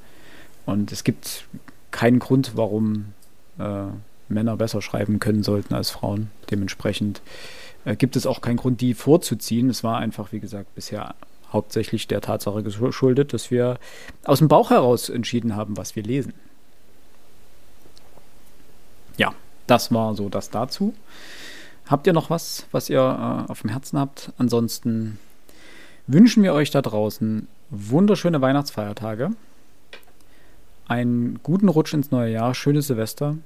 Und es gibt keinen Grund, warum äh, Männer besser schreiben können sollten als Frauen. Dementsprechend äh, gibt es auch keinen Grund, die vorzuziehen. Es war einfach, wie gesagt, bisher hauptsächlich der Tatsache geschuldet, dass wir aus dem Bauch heraus entschieden haben, was wir lesen. Ja, das war so das dazu. Habt ihr noch was, was ihr äh, auf dem Herzen habt? Ansonsten wünschen wir euch da draußen wunderschöne Weihnachtsfeiertage, einen guten Rutsch ins neue Jahr, schönes Silvester.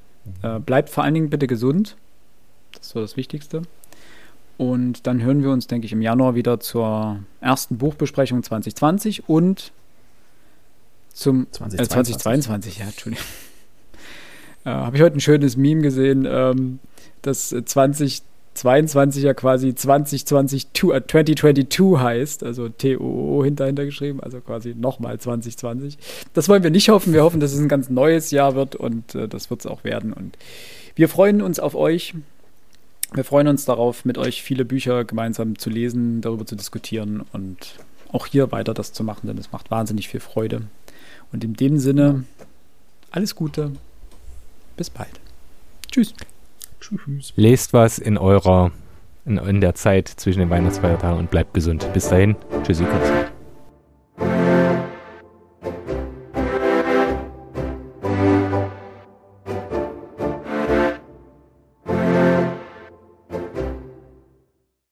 Äh, bleibt vor allen Dingen bitte gesund. Das ist so das Wichtigste. Und dann hören wir uns, denke ich, im Januar wieder zur ersten Buchbesprechung 2020 und zum 2022, äh, 2022 ja, Entschuldigung. (laughs) Äh, Habe ich heute ein schönes Meme gesehen, ähm, das 20 22 ja quasi 2022 2022 äh, heißt, also T-O-O hinterhinter geschrieben, also quasi nochmal 2020. Das wollen wir nicht hoffen. Wir hoffen, dass es ein ganz neues Jahr wird und äh, das wird es auch werden. Und wir freuen uns auf euch. Wir freuen uns darauf, mit euch viele Bücher gemeinsam zu lesen, darüber zu diskutieren und auch hier weiter das zu machen, denn es macht wahnsinnig viel Freude. Und in dem Sinne, alles Gute. Bis bald. Tschüss. Tschüss. Lest was in eurer, in, in der Zeit zwischen den Weihnachtsfeiertagen und bleibt gesund. Bis dahin. Tschüssi. Kurz.